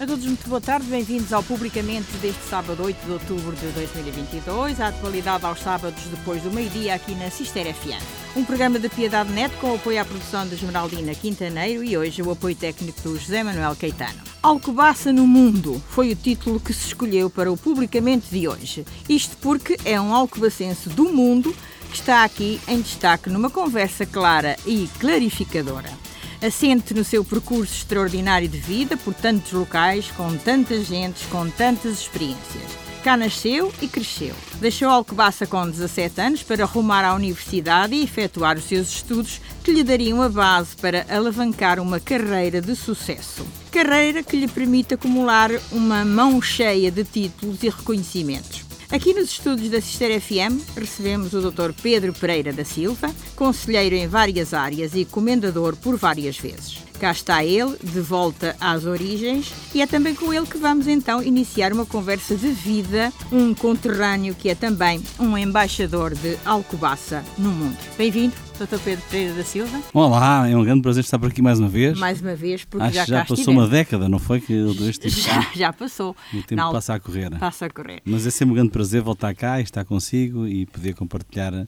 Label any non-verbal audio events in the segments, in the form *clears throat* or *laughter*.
A todos muito boa tarde, bem-vindos ao Publicamente deste sábado 8 de outubro de 2022, a atualidade aos sábados depois do meio-dia aqui na Cister FM. Um programa de Piedade Net com apoio à produção de Esmeraldina Quintaneiro e hoje o apoio técnico do José Manuel Caetano. Alcobaça no Mundo foi o título que se escolheu para o Publicamente de hoje. Isto porque é um alcobacense do mundo que está aqui em destaque numa conversa clara e clarificadora assente no seu percurso extraordinário de vida por tantos locais, com tantas gentes, com tantas experiências. Cá nasceu e cresceu. Deixou Alcobaça com 17 anos para rumar à universidade e efetuar os seus estudos que lhe dariam a base para alavancar uma carreira de sucesso. Carreira que lhe permite acumular uma mão cheia de títulos e reconhecimentos. Aqui nos estúdios da Sister FM recebemos o Dr. Pedro Pereira da Silva, conselheiro em várias áreas e comendador por várias vezes. Cá está ele, de volta às origens, e é também com ele que vamos então iniciar uma conversa de vida, um conterrâneo que é também um embaixador de Alcobaça no mundo. Bem-vindo, Dr. Pedro Pereira da Silva. Olá, é um grande prazer estar por aqui mais uma vez. Mais uma vez, porque Acho já que já passou estivemos. uma década, não foi? Que eu dou este *laughs* tipo Já, já passou. O tempo Não, passa a correr. Passa a correr. Mas é sempre um grande prazer voltar cá e estar consigo e poder compartilhar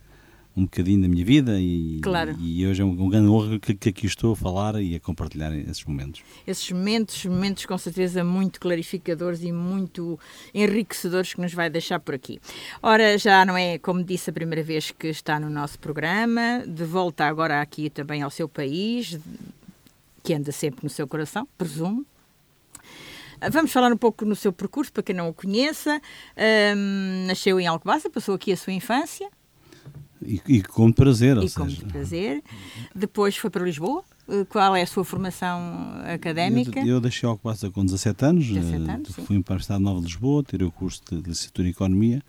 um bocadinho da minha vida e, Claro. e hoje é um, um grande honra que, que aqui estou a falar e a compartilhar esses momentos. esses momentos, momentos com certeza muito clarificadores e muito enriquecedores que nos vai deixar por aqui. Ora, já não é, como disse, a primeira vez que está no nosso programa, de volta agora aqui também ao seu país, que anda sempre no seu coração, presumo. Ah, Vamos falar um pouco no seu percurso, para quem não o conheça. Ahm, nasceu em Alcobaça, passou aqui a sua infância, E, e com prazer, ou e com seja, muito prazer. Depois foi para Lisboa. Eh, Qual é a sua formação académica? Eu, eu deixei a Alcobaça com 17 anos, 17 eh, anos, sim. fui para a Universidade Nova de Lisboa, tirei o curso de licenciatura em Economia,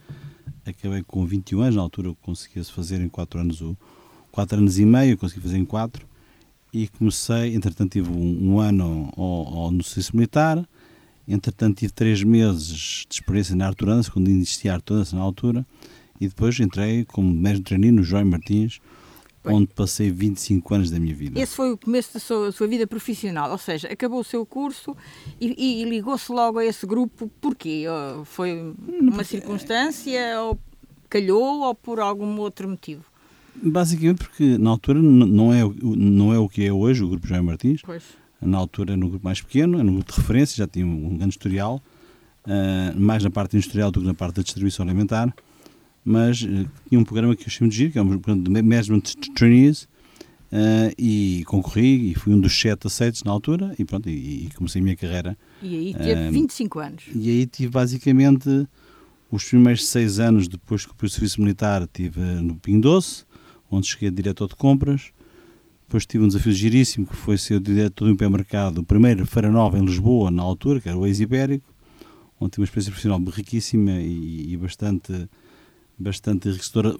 acabei com 21 anos, na altura conseguia-se fazer em 4 anos, o, 4 anos e meio, consegui fazer em 4, e comecei, entretanto tive um, um ano ao, ao, no serviço militar, entretanto tive 3 meses de experiência na Arturança, quando existia a Arturança na altura, e depois entrei como mestre treininho no João Martins, Bem. onde passei 25 anos da minha vida. Esse foi o começo da sua, sua vida profissional, ou seja, acabou o seu curso e, e ligou-se logo a esse grupo. Porquê? Foi uma circunstância, ou calhou, ou por algum outro motivo? Basicamente porque na altura não é, não é o que é hoje o Grupo João Martins. Pois. Na altura era um grupo mais pequeno, era um grupo de referência, já tinha um, grande historial, ah, mais na parte industrial do que na parte da distribuição alimentar, mas eh, tinha um programa que eu chamo de giro, que é um programa de Management Trainees, ah, e concorri e fui um dos sete aceitos na altura e pronto, e, e comecei a minha carreira. E aí teve Ah, 25 anos. E aí tive basicamente os primeiros seis anos depois que o serviço militar, tive no Pingo Doce, onde cheguei a diretor de compras. Depois tive um desafio giríssimo que foi ser diretor do hipermercado, o primeiro Feira Nova em Lisboa, na altura, que era o ex-ibérico, onde tive uma experiência profissional riquíssima e, e bastante, bastante enriquecedora,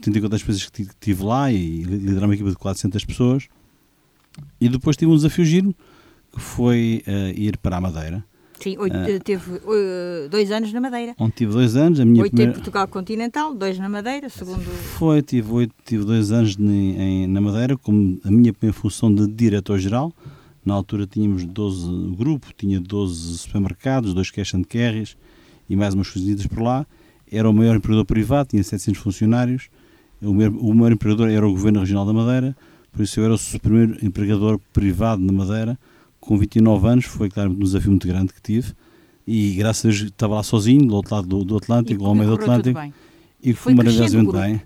tendo em conta as coisas que ti- tive lá e liderar uma equipa de 400 pessoas. E depois tive um desafio giro, que foi eh, ir para a Madeira, Sim, oito- Ah. teve eh, dois anos na Madeira. onde tive dois anos. A minha Oito primeira... em Portugal continental, dois na Madeira, segundo. Foi, tive, oito, tive dois anos em, na Madeira, como a minha primeira função de diretor-geral. Na altura tínhamos 12, o grupo tinha 12 supermercados, dois cash and carries e mais umas coisitas por lá. Era o maior empregador privado, tinha 700 funcionários. O maior, o maior empregador era o Governo Regional da Madeira, por isso eu era o primeiro empregador privado na Madeira. Com 29 anos, foi claro um desafio muito grande que tive. E graças a Deus estava lá sozinho, do outro lado do, do Atlântico, ao meio do Atlântico, e Foi foi maravilhosamente bem.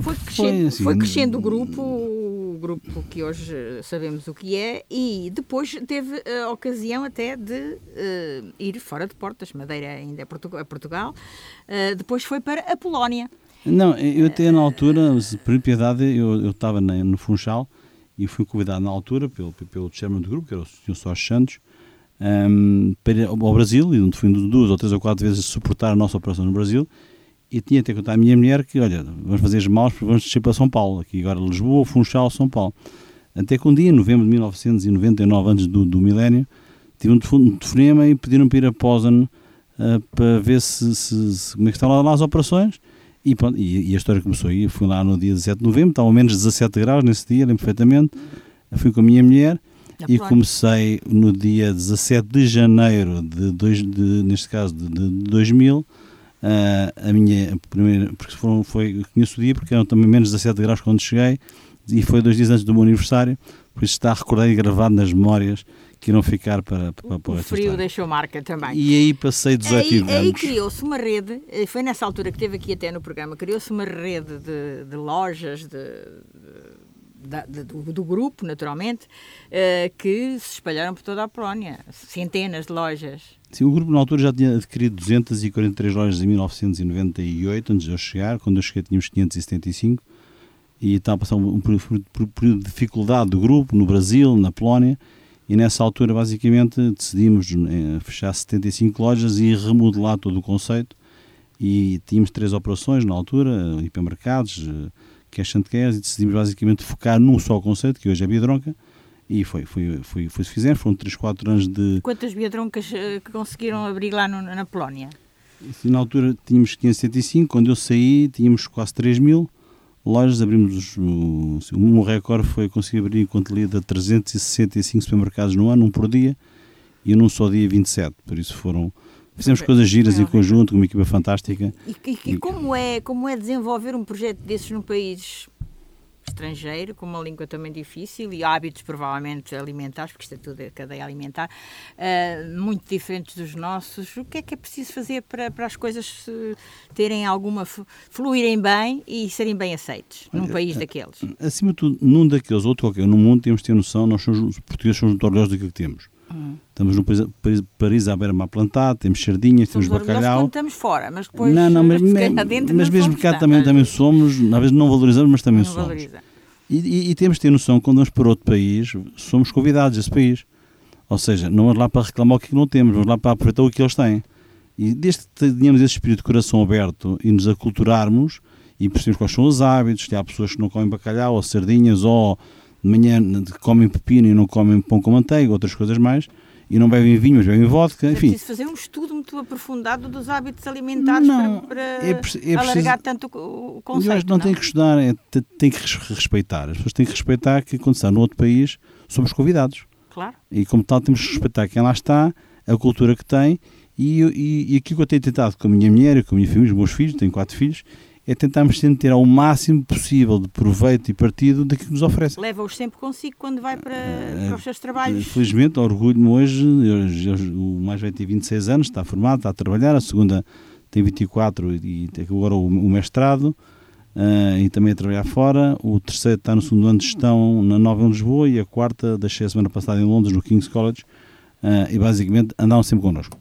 Foi crescendo, assim, foi crescendo o grupo, o grupo que hoje eh, sabemos o que é, e depois teve a ocasião até de eh, ir fora de portas, Madeira ainda é é Portugal, eh, depois foi para a Polónia. Não, eu até na altura, se por piedade, eu, eu estava no Funchal e fui convidado na altura pelo, pelo chairman do grupo, que era o Sr. Sérgio Santos, ahm, para ir ao Brasil, e onde fui duas ou três ou quatro vezes suportar a nossa operação no Brasil, e tinha até contar à minha mulher que, olha, vamos fazer as malas porque vamos descer para São Paulo, aqui agora Lisboa, Funchal, São Paulo. Até que um dia, em novembro de 1999, antes do, do milénio, tive um telefone- telefonema e pediram para ir a Posen ah, para ver se, se- se- como é que estavam lá as operações. E, pronto, e, e a história começou aí. Fui lá no dia 17 de novembro, estavam menos 17 graus nesse dia, lembro perfeitamente. Fui com a minha mulher Na e comecei no dia 17 de janeiro de, dois, de neste caso de, de 2000 ah, a minha primeira porque foram, foi, eu conheço o dia porque eram também menos 17 graus quando cheguei e foi dois dias antes do meu aniversário por isso está recordado e gravado nas memórias que irão ficar para, para, para O esta frio história. deixou marca também. e aí passei 18 Aí, aí anos criou-se uma rede, eh, foi nessa altura que teve aqui até no programa, criou-se uma rede de, de lojas de, de- da- de- do, do grupo, naturalmente, eh, que se espalharam por toda a Polónia. Centenas de lojas. Sim, o grupo na altura já tinha adquirido 243 lojas em 1998, antes de eu chegar. Quando eu cheguei tínhamos 575 e estava a passar um, um período de dificuldade do grupo no Brasil, na Polónia. E nessa altura, basicamente, decidimos eh, fechar 75 lojas e remodelar todo o conceito. E tínhamos três operações na altura, hipermercados, eh, cash and cares, e decidimos basicamente focar num só conceito, que hoje é Biedronca. E foi, foi, foi, foi, se fizemos, foram 3, 4 anos de, Quantas biadroncas eh, que conseguiram abrir lá no- na Polónia? Na altura tínhamos 575, quando eu saí tínhamos quase 3 mil lojas, abrimos o, o meu recorde foi conseguir abrir enquanto lia de 365 supermercados no ano, um por dia, e num só dia 27, por isso foram fizemos coisas giras em conjunto, com uma equipa fantástica. E, e- e como, é, como é desenvolver um projeto desses num país estrangeiro, com uma língua também difícil e hábitos provavelmente alimentares, porque isto é tudo a cadeia alimentar, ah, muito diferentes dos nossos. O que é que é preciso fazer para, para as coisas eh, terem alguma, fluírem bem e serem bem aceites num país eh, daqueles? Acima de tudo, num daqueles ou outro qualquer, no mundo temos de ter noção, nós somos, os portugueses somos muito orgulhosos daquilo que temos. Hum. Estamos país, Paris à beira-mar plantado, temos sardinhas, Somos temos bacalhau. estamos fora, mas depois não, não, mas, *laughs* mas não mesmo cá também, também somos, às vezes não valorizamos, mas também Não somos. valoriza. E, e- e temos de ter noção, quando vamos para outro país, somos convidados a esse país. Ou seja, não vamos lá para reclamar o que não temos, vamos lá para aproveitar o que eles têm. E desde que tenhamos esse espírito de coração aberto e nos aculturarmos e percebemos quais são os hábitos, se há pessoas que não comem bacalhau ou sardinhas ou de manhã comem pepino e não comem pão com manteiga, outras coisas mais, e não bebem vinho, mas bebem vodka, É enfim. preciso fazer um estudo muito aprofundado dos hábitos alimentares Não, para, para é é alargar preciso- tanto o, Eu conceito. acho que não, tem que estudar, é, te- tem que res- respeitar. As pessoas têm que respeitar que quando está no outro país somos convidados. Claro. E como tal temos que respeitar quem lá está, a cultura que tem e, e, e aquilo que eu tenho tentado com a minha mulher com a minha família, os meus filhos, tenho quatro filhos, é tentarmos sempre ter ao máximo possível de proveito e partido daquilo que nos oferecem. Leva-os sempre consigo quando vai para, Eh, para os seus trabalhos. Felizmente, orgulho-me hoje, eu- eu- o mais velho tem 26 anos, está formado, está a trabalhar, a segunda tem 24 e tem agora o, o mestrado ah, e também a trabalhar fora, o terceiro está no segundo ano de gestão na Nova em Lisboa e a quarta deixei a semana passada em Londres, no King's College, ah, e basicamente andaram sempre connosco.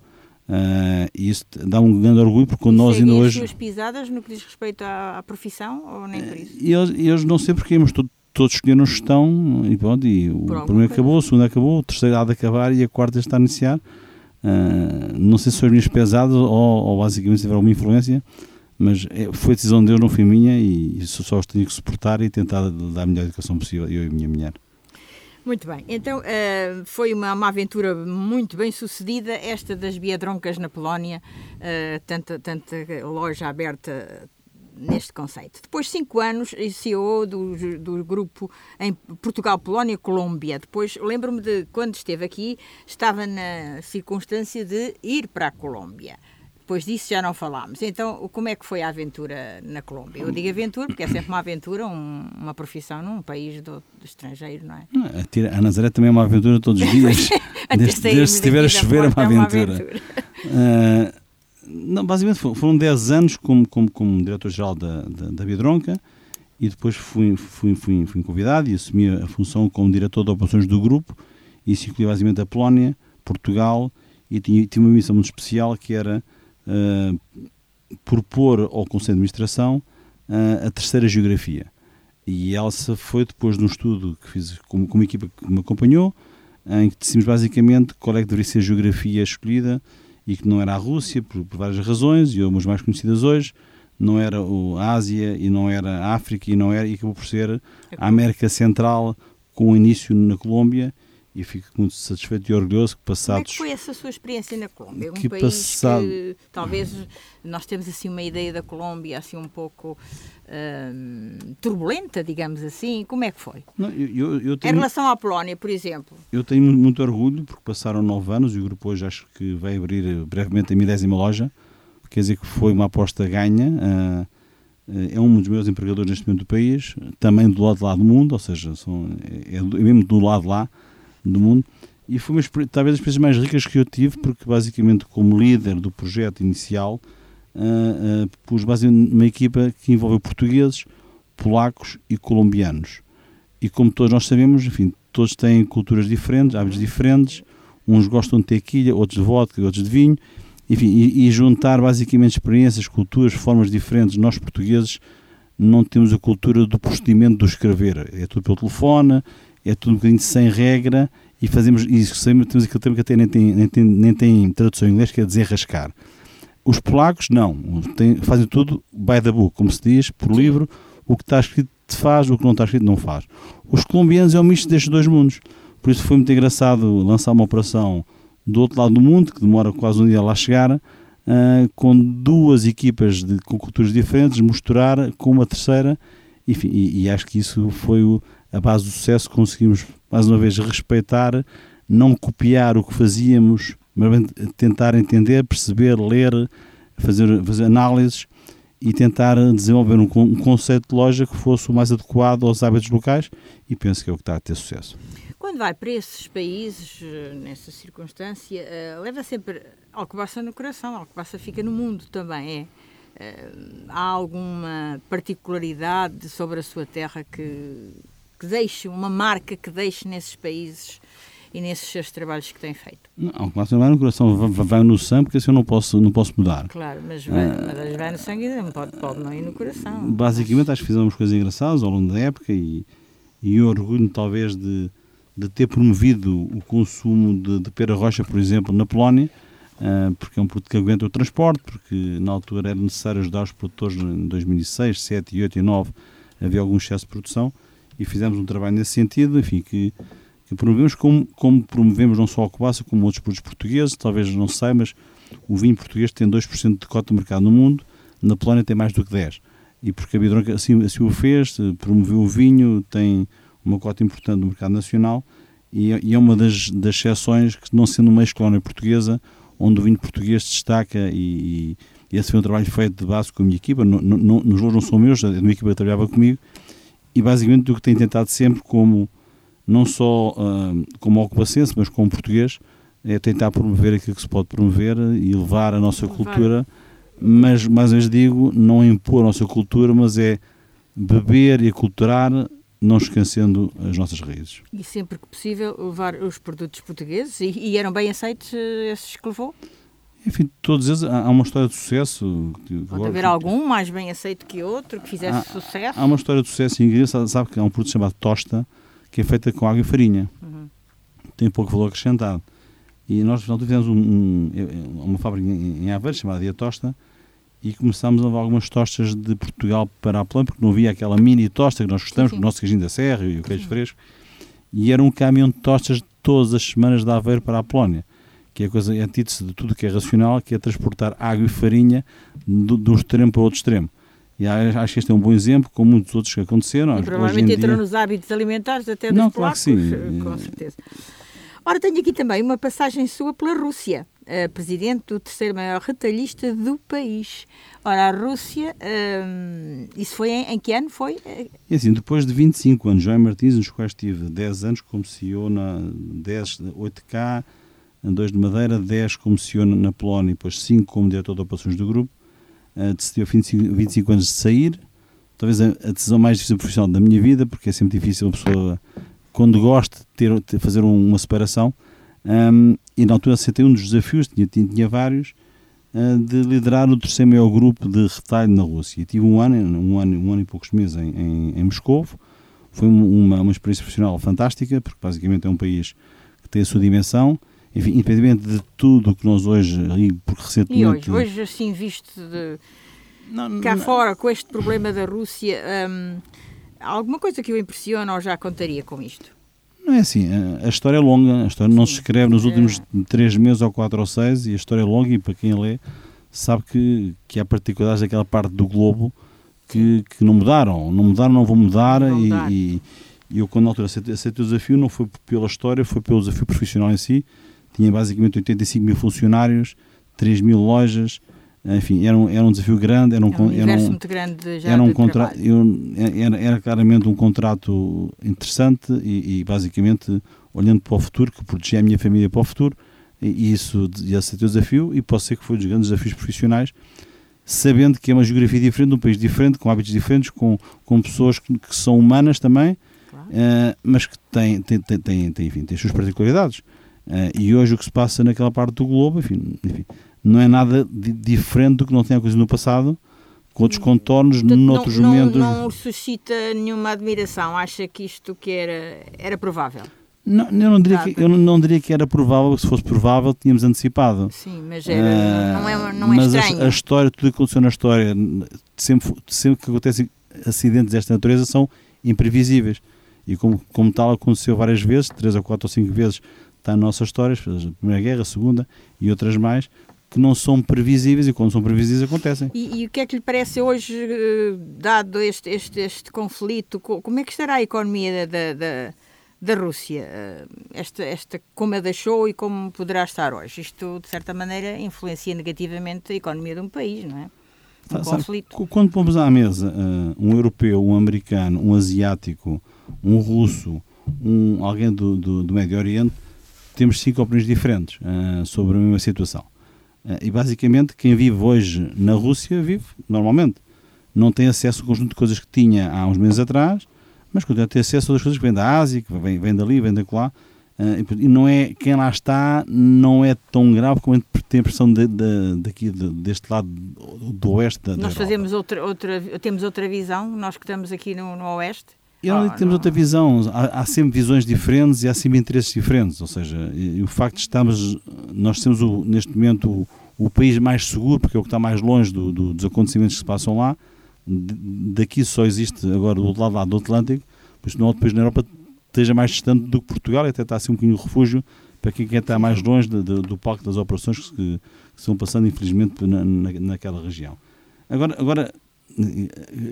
E isso dá um grande orgulho porque nós ainda as hoje... suas pisadas no que diz respeito à, à profissão ou nem por isso? E eles, eles não sei porque, mas to- todos escolheram gestão e pronto, e o primeiro acabou, o segundo acabou, o terceiro há de acabar e a quarta está a iniciar. Ah, não sei se são as minhas pesadas ou, ou basicamente se tiver alguma influência, mas é- foi decisão de Deus, não foi minha e isso só os tenho que suportar e tentar dar a melhor educação possível, eu e a minha mulher. Muito bem, então eh, foi uma, uma aventura muito bem sucedida, esta das Biedroncas na Polónia, eh, tanta, tanta loja aberta neste conceito. Depois de cinco anos, CEO do, do grupo em Portugal, Polónia, Colômbia. Depois, lembro-me de quando esteve aqui, estava na circunstância de ir para a Colômbia. Depois disso já não falámos. Então, como é que foi a aventura na Colômbia? Eu digo aventura porque é sempre uma aventura, um- uma profissão num país do, do estrangeiro, não é? Ah, A, tira- a Nazaré também é uma aventura todos os dias, *laughs* desde, desde se estiver a chover é uma porta, aventura. Ah, *laughs* não, basicamente fo- foram 10 anos como, como, como diretor-geral da, da, da Biedronca e depois fui, fui, fui, fui convidado e assumi a função como diretor de operações do grupo e isso incluía basicamente a Polónia, Portugal e tinha, tinha uma missão muito especial que era propor ao Conselho de Administração ah, a terceira geografia. E Elsa foi depois de um estudo que fiz com, com uma equipa que me acompanhou, em que decidimos basicamente qual é que deveria ser a geografia escolhida e que não era a Rússia, por, por várias razões, e umas mais conhecidas hoje, não era o- a Ásia e não era a África e não era, e acabou por ser a América Central com início na Colômbia e fico muito satisfeito e orgulhoso que passados... Como é que foi essa sua experiência na Colômbia? Um que país passado... que talvez nós temos assim uma ideia da Colômbia assim um pouco uh, turbulenta, digamos assim. Como é que foi? Não, eu, eu tenho... Em relação à Polónia, por exemplo? Eu tenho muito orgulho porque passaram nove anos e o grupo hoje acho que vai abrir brevemente a milésima loja. Quer dizer que foi uma aposta ganha. Uh, é um dos meus empregadores neste momento do país, também do lado de lá do mundo, ou seja, são, é, é mesmo do lado de lá do mundo. E foi uma, talvez as experiências mais ricas que eu tive, porque basicamente, como líder do projeto inicial, uh, uh, pus basicamente uma equipa que envolveu portugueses, polacos e colombianos. E como todos nós sabemos, enfim, todos têm culturas diferentes, hábitos diferentes, uns gostam de tequila, outros de vodka, outros de vinho, enfim, e, e juntar basicamente experiências, culturas, formas diferentes. Nós portugueses não temos a cultura do procedimento do escrever, é tudo pelo telefone, é tudo um bocadinho sem regra e fazemos isso. Temos aquele termo que até nem tem, nem tem, nem tem tradução em inglês, que é desenrascar. Os polacos, não. Tem, fazem tudo by the book, como se diz, por livro. O que está escrito faz, o que não está escrito não faz. Os colombianos é o misto destes dois mundos. Por isso foi muito engraçado lançar uma operação do outro lado do mundo, que demora quase um dia a lá chegar, uh, com duas equipas de, com culturas diferentes, misturar com uma terceira. Enfim, e, e acho que isso foi o, a base do sucesso, conseguimos mais uma vez respeitar, não copiar o que fazíamos, mas tentar entender, perceber, ler, fazer, fazer análises e tentar desenvolver um, um conceito de loja que fosse o mais adequado aos hábitos locais e penso que é o que está a ter sucesso. Quando vai para esses países, eh, nessa circunstância, uh, leva sempre Alcobaça no coração, Alcobaça fica no mundo também, é? Uh, há alguma particularidade sobre a sua terra que que deixe, uma marca que deixe nesses países e nesses seus trabalhos que tem feito? Não, mas vai no coração, vai, vai, no sangue, porque assim eu não posso, não posso mudar. Claro, mas vai, ah, mas vai no sangue e não pode, pode não ir no coração. Basicamente, acho que fizemos coisas engraçadas ao longo da época e, e orgulho talvez de, de ter promovido o consumo de, de pera rocha, por exemplo, na Polónia, uh, porque é um produto que aguenta o transporte, porque na altura era necessário ajudar os produtores em 2006, 2007, 2008 e 2009 havia algum excesso de produção e fizemos um trabalho nesse sentido, enfim, que, que promovemos como, como promovemos não só a Cobaça, como outros produtos portugueses, talvez não se saiba, mas o vinho português tem 2% de cota de mercado no mundo, na Polónia tem mais do que 10%. E porque a Bidronca assim, assim o fez, promoveu o vinho, tem uma cota importante no mercado nacional e, e é uma das, das exceções que, não sendo uma ex-colónia portuguesa, onde o vinho português destaca e, e, esse foi um trabalho feito de base com a minha equipa, no, no, nos não são meus, é uma equipa trabalhava comigo, e basicamente o que tem tentado sempre como não só uh, como ocupacense, mas como português, é tentar promover aquilo que se pode promover e levar a nossa cultura, mas mais vezes digo, não impor a nossa cultura, mas é beber e aculturar, não esquecendo as nossas raízes. E sempre que possível levar os produtos portugueses e, e eram bem aceitos eh, esses que levou? Enfim, todos eles, há uma história de sucesso. Pode haver algum mais bem aceito que outro, que fizesse há, sucesso? Há uma história de sucesso inglês, sabe que há um produto chamado tosta, que é feita com água e farinha. Uhum. Tem pouco valor acrescentado. E nós, final, tivemos um, um, uma fábrica em Aveiro chamada Dia Tosta e começámos a levar algumas tostas de Portugal para a Plana, porque não havia aquela mini tosta que nós gostamos, sim, sim. o nosso queijinho da serra e o queijo sim. fresco. E era um caminhão de tostas todas as semanas de Aveiro para a Polónia que é a coisa antítese de tudo que é racional, que é transportar água e farinha de, de um extremo para outro extremo. E acho que este é um bom exemplo, como muitos outros que aconteceram. E provavelmente entrou dia... nos hábitos alimentares até dos Não, polacos, claro que sim. com certeza. Ora, tenho aqui também uma passagem sua pela Rússia, presidente do terceiro maior retalhista do país. Ora, a Rússia, hum, isso foi em, em, que ano foi? E assim, depois de 25 anos, João Martins, nos quais tive 10 anos como CEO na 10, 8K, 2 de Madeira, 10 como CEO na Polónia e depois 5 como diretor de operações do grupo. Uh, decidiu 25, 25 anos de sair, talvez a, a, decisão mais difícil profissional da minha vida, porque é sempre difícil uma pessoa, quando gosta, ter, ter fazer um, uma separação. Um, e na altura aceitei um dos desafios, tinha, tinha, tinha vários, uh, de liderar o terceiro maior grupo de retalho na Rússia. E tive um ano, um ano, um ano e poucos meses em, em, em Moscou. Foi uma, uma experiência profissional fantástica, porque basicamente é um país que tem a sua dimensão enfim, independente de tudo o que nós hoje, porque recentemente... E hoje, hoje assim visto de não, cá não, fora, com este problema da Rússia, hum, alguma coisa que o impressiona ou já contaria com isto? Não é assim, a, história é longa, a história não se escreve nos últimos três meses ou quatro ou seis, e a história é longa, e para quem lê, sabe que, que há particularidades daquela parte do globo que, que não mudaram, não mudaram, não vão mudar, Não e, e, e eu quando na altura aceitei, aceitei o desafio não foi pela história, foi pelo desafio profissional em si, tinha basicamente 85 mil funcionários, 3 mil lojas, enfim, era um, era um desafio grande, era um, É um era um, muito grande já era um contrato era, era claramente um contrato interessante e, e basicamente olhando para o futuro que protegia a minha família para o futuro e, isso e aceitei o desafio e posso ser que foi um dos grandes desafios profissionais sabendo que é uma geografia diferente, um país diferente, com hábitos diferentes, com, com pessoas que, que são humanas também, Claro. eh, mas que têm, têm, têm, têm, têm, enfim, têm as suas particularidades. Eh, e hoje o que se passa naquela parte do globo, enfim, enfim, não é nada di- diferente do que não tinha acontecido no passado, com outros contornos, Portanto, noutros não, momentos. Não, não suscita nenhuma admiração. Acha que isto que era, era provável? Não, eu não diria, que, eu não- diria que era provável, se fosse provável tínhamos antecipado. Sim, mas era, não é, não é mas estranho. A, história, tudo o que aconteceu na história, sempre, sempre que acontecem acidentes desta natureza são imprevisíveis. E como, como tal aconteceu várias vezes, três ou quatro ou cinco vezes está na nossa história, a Primeira Guerra, a Segunda e outras mais, que não são previsíveis e quando são previsíveis acontecem. E, e o que é que lhe parece hoje, eh, dado este, este, este conflito, co- como é que estará a economia da, da, da Rússia? Eh, Esta, esta, como a deixou e como poderá estar hoje? Isto, de certa maneira, influencia negativamente a economia de um país, não é? Um sabe, conflito. qu- Quando pomos à mesa ah, um europeu, um americano, um asiático, um russo, um, alguém do, do, do Médio Oriente, temos cinco opiniões diferentes ah, sobre a mesma situação. Ah, e basicamente quem vive hoje na Rússia vive normalmente. Não tem acesso a um conjunto de coisas que tinha há uns meses atrás, mas continua a ter acesso a outras coisas que vêm da Ásia, que vêm, vêm dali, vêm da lá. Ah, e, não é, quem lá está não é tão grave como a gente tem a impressão de, de- daqui, de- deste lado do, oeste da, Nós fazemos outra, outra, temos outra visão, nós que estamos aqui no, no Oeste. E não Ah, temos não. outra visão, há, há sempre visões diferentes e há sempre interesses diferentes, ou seja, e, e o facto de estarmos, nós temos o, neste momento o, o país mais seguro, porque é o que está mais longe do- do- dos acontecimentos que se passam lá, daqui só existe agora do outro lado do Atlântico, por isso não há outro país na Europa esteja mais distante do que Portugal e até está assim um bocadinho de refúgio para quem quer estar mais longe de- de- do palco das operações que, que estão passando infelizmente na, na- naquela região. Agora, agora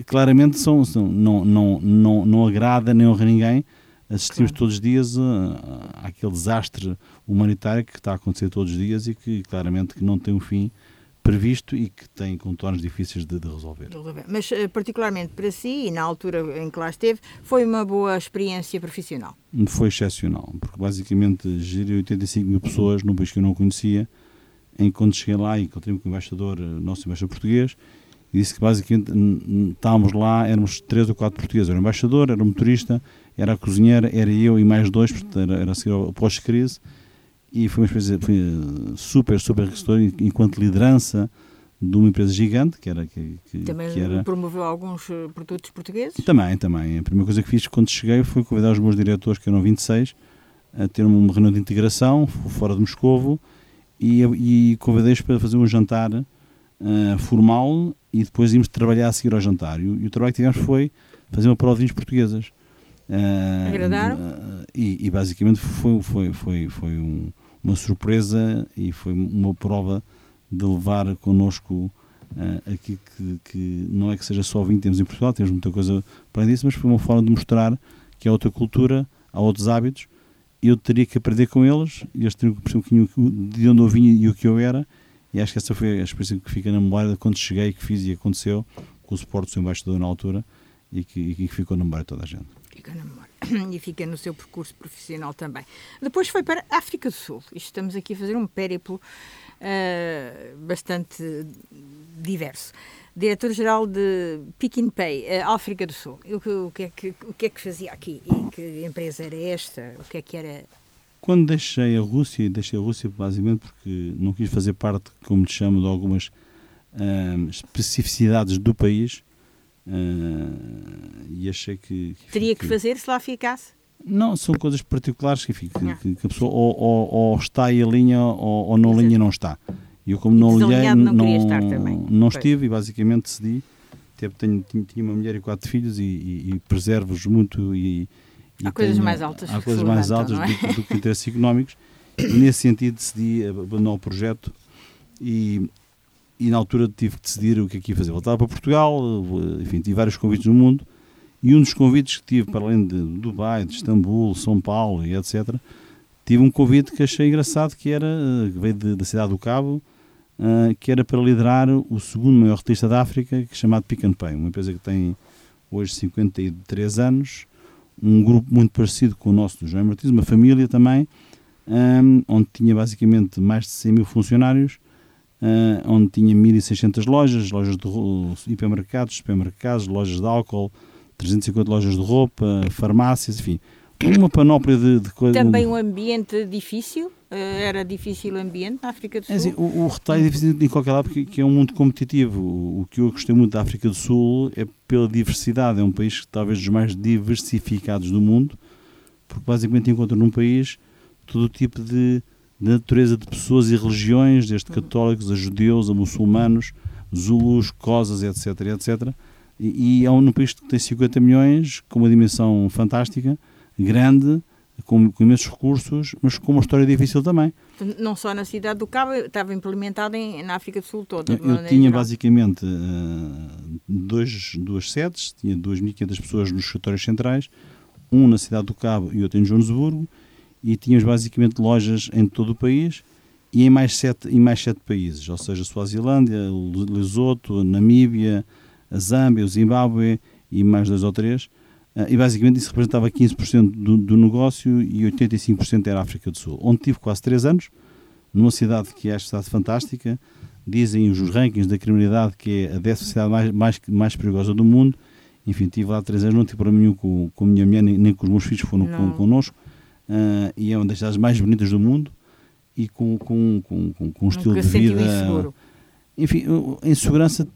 claramente são, são- não, não, não, não agrada nem honra ninguém. Assistimos Claro. todos os dias a, àquele desastre humanitário que está a acontecer todos os dias e que claramente que não tem um fim previsto e que tem contornos difíceis de, de resolver. Mas, eh, particularmente para si, e na altura em que lá esteve, foi uma boa experiência profissional. Foi excepcional, porque basicamente gerir 85 mil pessoas num país que eu não conhecia, em quando cheguei lá e encontrei-me com o embaixador, eh, nosso embaixador português, disse que basicamente estávamos lá, éramos três ou quatro portugueses, era o embaixador, era o motorista, era a cozinheira, era eu e mais dois, portanto era, era a seguir ao pós-crise, e foi uma experiência foi, eh, super, super enriquecedora enquanto liderança de uma empresa gigante, que era... Que, que, Também que era promoveu alguns eh, produtos portugueses. também, também. A primeira coisa que fiz quando cheguei foi convidar os meus diretores, que eram 26, a ter uma reunião de integração fora de Moscovo e, e convidei-os para fazer um jantar ah, formal e depois íamos trabalhar a seguir ao jantar. E, o- e o trabalho que tivemos foi fazer uma prova de vinhos portuguesas. Ah, Agradaram? ah, e, e basicamente foi, foi, foi, foi um- uma surpresa e foi uma prova de levar connosco ah, aqui que, que não é que seja só vinho que temos em Portugal, temos muita coisa para disso, mas foi uma forma de mostrar que há outra cultura, há outros hábitos, eu teria que aprender com eles, e eles teriam que perceber um de onde eu vinha e o que eu era, e acho que essa foi a experiência que fica na memória de quando cheguei, que fiz e aconteceu, com o suporte do seu embaixador na altura, e que, e que ficou na memória toda a gente. Fica na memória. *clears throat* E fica no seu percurso profissional também. Depois foi para a África do Sul. Estamos aqui a fazer um périplo eh, bastante diverso. Diretor-geral de Pick Pay, eh, África do Sul. O o, que é que, o que é que fazia aqui? E que empresa era esta? O que é que era? Quando deixei a Rússia, e deixei a Rússia basicamente porque não quis fazer parte, como lhe chamo, de algumas ah, especificidades do país, ah, e achei que... que Teria que fazer se lá ficasse? Não, são coisas particulares que, enfim, que, Ah. que- que a pessoa ou, ou, ou está em linha ou, ou não Exato. linha não está. E eu como não olhei, não não, não estive e basicamente decidi, até tenho, tinha, tinha uma mulher e quatro filhos e, e, e preservo-os muito e, Há coisas mais altas Há coisas mais altas é? do, do, que interesses económicos. E nesse sentido decidi abandonar o projeto e, e na altura tive que decidir o que é que ia fazer. Voltava para Portugal, enfim, tive vários convites no mundo e um dos convites que tive, para além de Dubai, de Istambul, São Paulo e etc., tive um convite que achei engraçado, que era, que veio de, da cidade do Cabo, uh, que era para liderar o segundo maior artista da África, que é chamado Pick and Pay, uma empresa que tem hoje 53 anos, um grupo muito parecido com o nosso do João Martins, uma família também, um, onde tinha basicamente mais de 100 mil funcionários, uh, onde tinha 1.600 lojas, lojas de hipermercados, supermercados, lojas de álcool, 350 lojas de roupa, farmácias, enfim, uma panóplia de, de coisas. Também um ambiente difícil? Eh, era difícil o ambiente na África do Sul? É assim, o, o retalho é difícil em qualquer lado porque é um mundo competitivo. O, que eu gostei muito da África do Sul é pela diversidade. É um país talvez dos mais diversificados do mundo, porque basicamente encontra num país todo o tipo de, de natureza de pessoas e religiões, desde católicos a judeus, a muçulmanos, zulus, cosas, etc, etc. E, e é um país que tem 50 milhões, com uma dimensão fantástica, grande, com, com, imensos recursos, mas com uma história difícil também. Não só na cidade do Cabo, estava implementada em, na África do Sul toda. Eu, tinha basicamente uh, dois, duas sedes, tinha 2.500 pessoas nos escritórios centrais, um na cidade do Cabo e outro em Joanesburgo, e tínhamos basicamente lojas em todo o país e em mais sete, em mais sete países, ou seja, Suazilândia, Lesoto, Namíbia, Zâmbia, o Zimbábue e mais dois ou três. Uh, e basicamente isso representava 15% do, do negócio e 85% era a África do Sul, onde tive quase 3 anos, numa cidade que é a cidade fantástica, dizem os rankings da criminalidade que é a décima cidade mais, mais, mais perigosa do mundo. Enfim, tive lá 3 anos, não tive problema nenhum com, com a minha mulher, nem, nem com os meus filhos foram com, connosco. Uh, e é uma das cidades mais bonitas do mundo e com, com, com, com, com um estilo de vida. Enfim, a insegurança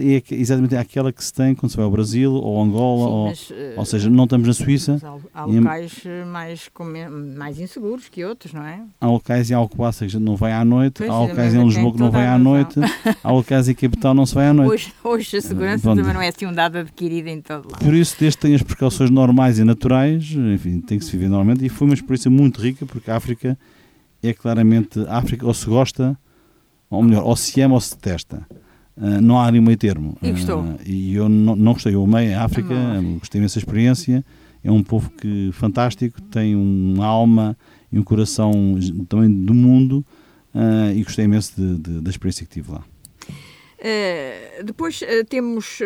é exatamente aquela que se tem quando se vai ao Brasil ou Angola, Sim, ou, mas, ou seja, não estamos na Suíça. Há, há locais em, mais, mais inseguros que outros, não é? Há locais em Alcobaça que a gente não vai à noite, pois, há locais em Lisboa que não vai à noite, há locais em Capital não se vai à noite. Hoje, hoje a segurança também não é assim um dado adquirido em todo lado. Por isso, desde que tem as precauções normais e naturais, enfim, tem que se viver normalmente, e foi uma experiência muito rica, porque a África é claramente, a África ou se gosta ou melhor, ou se ama ou se detesta. Uh, não há ali meio termo. E gostou? Uh, e eu não, não gostei. Eu amei a África, gostei dessa experiência. É um povo que fantástico, tem uma alma e um coração também do mundo uh, e gostei imenso de, de, da experiência que tive lá. depois temos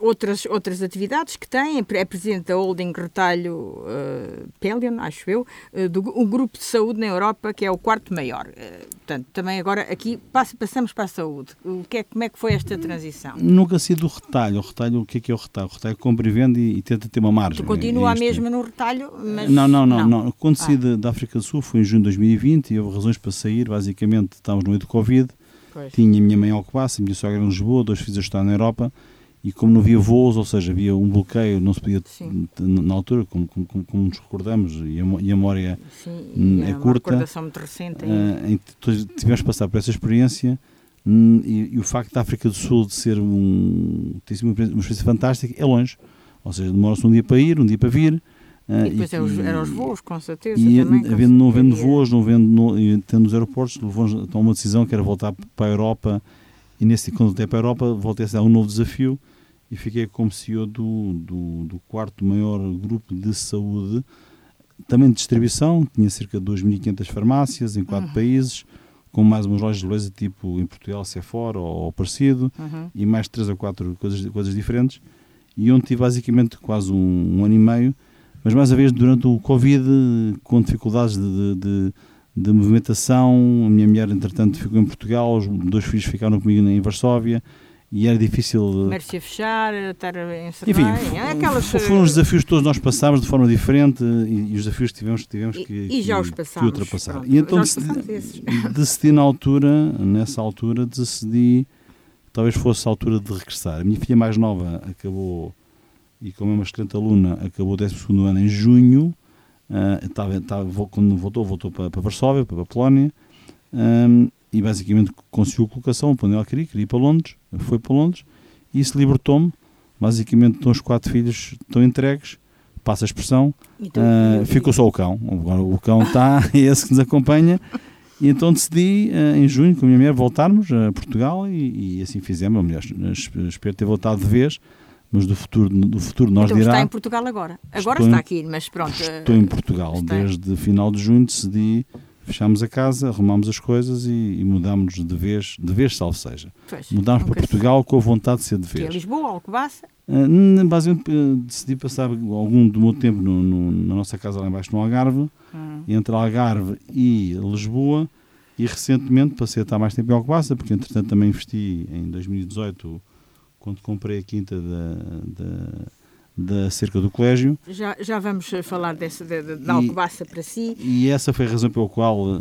outras, outras atividades que tem, é presidente da holding Retalho uh, Pelion, acho eu, uh, do um grupo de saúde na Europa que é o quarto maior. Uh, portanto, também agora aqui passamos para a saúde. O que é, como é que foi esta transição? Nunca sido do retalho. O retalho, o que é que é o retalho? O retalho compra e vende e, e tenta ter uma margem. Tu continua é, é mesmo no retalho, mas... Não, não, não. não. Quando ah. saí da África do Sul foi em junho de 2020 e houve razões para sair. Basicamente, estávamos no meio do Covid. Pois. Tinha a minha mãe ao Alcobaça, a minha sogra em Lisboa, dois filhos a estudar na Europa e como não havia voos, ou seja, havia um bloqueio, não se podia, Sim. na altura, como, como, como, nos recordamos, e a, e a memória Sim, é, é curta. Recente. Uh, tivemos que passar por essa experiência um, e, e, o facto da África do Sul de ser um, ter sido uma, uma experiência fantástica é longe. Ou seja, demora-se um dia para ir, um dia para vir. Uh, e depois e, eram os voos, com certeza. E também, havendo, não havendo voos, não havendo, no, tendo os aeroportos, levou-nos a uma decisão que era voltar para a Europa. E nesse, quando voltei para a Europa, voltei a dar um novo desafio e fiquei como CEO do, do, do, quarto maior grupo de saúde, também de distribuição, tinha cerca de 2.500 farmácias em quatro uhum. países, com mais umas lojas de beleza tipo em Portugal, Sephora ou, ou parecido, uhum. e mais três ou quatro coisas, coisas diferentes, e onde tive basicamente quase um, um ano e meio, mas mais uma vez durante o Covid, com dificuldades de, de, de, de movimentação, a minha mulher entretanto ficou em Portugal, os dois filhos ficaram comigo em Varsóvia, e era difícil. Comércio a fechar, estar encerrado. Enfim, é aquelas... foram os desafios que todos nós passámos de forma diferente e, e os desafios que tivemos, tivemos que, e, e já os que ultrapassar. Pronto, e então decidi, *laughs* decidi, na altura, nessa altura, decidi talvez fosse a altura de regressar. A minha filha mais nova acabou, e como é uma excelente aluna, acabou o 12 ano em junho. Uh, quando voltou, voltou para, para Varsóvia, para a Polónia. Um, e basicamente conseguiu colocação para onde ela queria, queria ir para Londres, foi para Londres e isso libertou-me. Basicamente, estão os quatro filhos estão entregues, passa a expressão, então, uh, ficou só o cão. Agora o cão está, *laughs* é esse que nos acompanha. E então decidi, uh, em junho, com a minha mulher, voltarmos a Portugal e, e assim fizemos. Melhor, espero ter voltado de vez, mas do futuro, do futuro nós então, dirá. está em Portugal agora. Agora está aqui, mas pronto. Estou em Portugal. Está. Desde final de junho decidi fechámos a casa, arrumámos as coisas e, e mudámos de vez, de vez salvo seja. Pois, mudámos para Portugal com a vontade de ser de vez. Que é Lisboa, Alcobaça? Uh, basicamente uh, decidi passar algum do meu tempo no, no, na nossa casa lá embaixo no Algarve, hum. entre Algarve e Lisboa, e recentemente passei a estar mais tempo em Alcobaça, porque entretanto também investi em 2018, quando comprei a quinta da, da da cerca do colégio. Já, já vamos falar dessa, da, da Alcobaça para si. E essa foi a razão pela qual uh,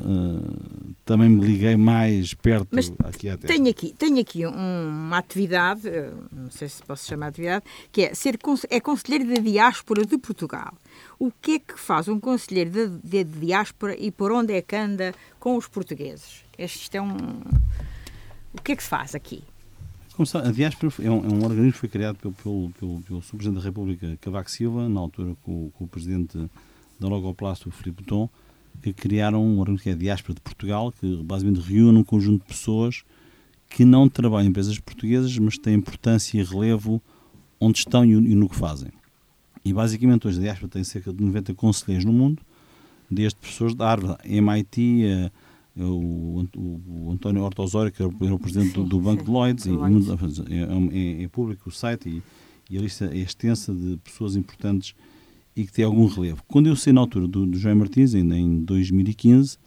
também me liguei mais perto Mas aqui à terra. Tenho aqui, tenho aqui um, uma atividade, eh, não sei se posso chamar de atividade, que é ser é conselheiro da diáspora de Portugal. O que é que faz um conselheiro de, de diáspora e por onde é que anda com os portugueses? Este é um... O que é que se faz aqui? A diáspora é um, é um, organismo que foi criado pelo, pelo, pelo, pelo da República, Cavaco Silva, na altura com, com o Presidente da Logoplast, o Filipe Tom, que criaram um organismo que é a Diáspora de Portugal, que basicamente reúne um conjunto de pessoas que não trabalham em empresas portuguesas, mas têm importância e relevo onde estão e, e no que fazem. E basicamente hoje a Diáspora tem cerca de 90 conselheiros no mundo, desde pessoas da Harvard, MIT, a é o, o, o António Horta Osório, que era o *laughs* presidente sim, do, do, Banco sim, de Lloyds, e, é, é, é, público o site e, e, a lista é extensa de pessoas importantes e que tem algum relevo. Quando eu saí na altura do, do João Martins, ainda em 2015,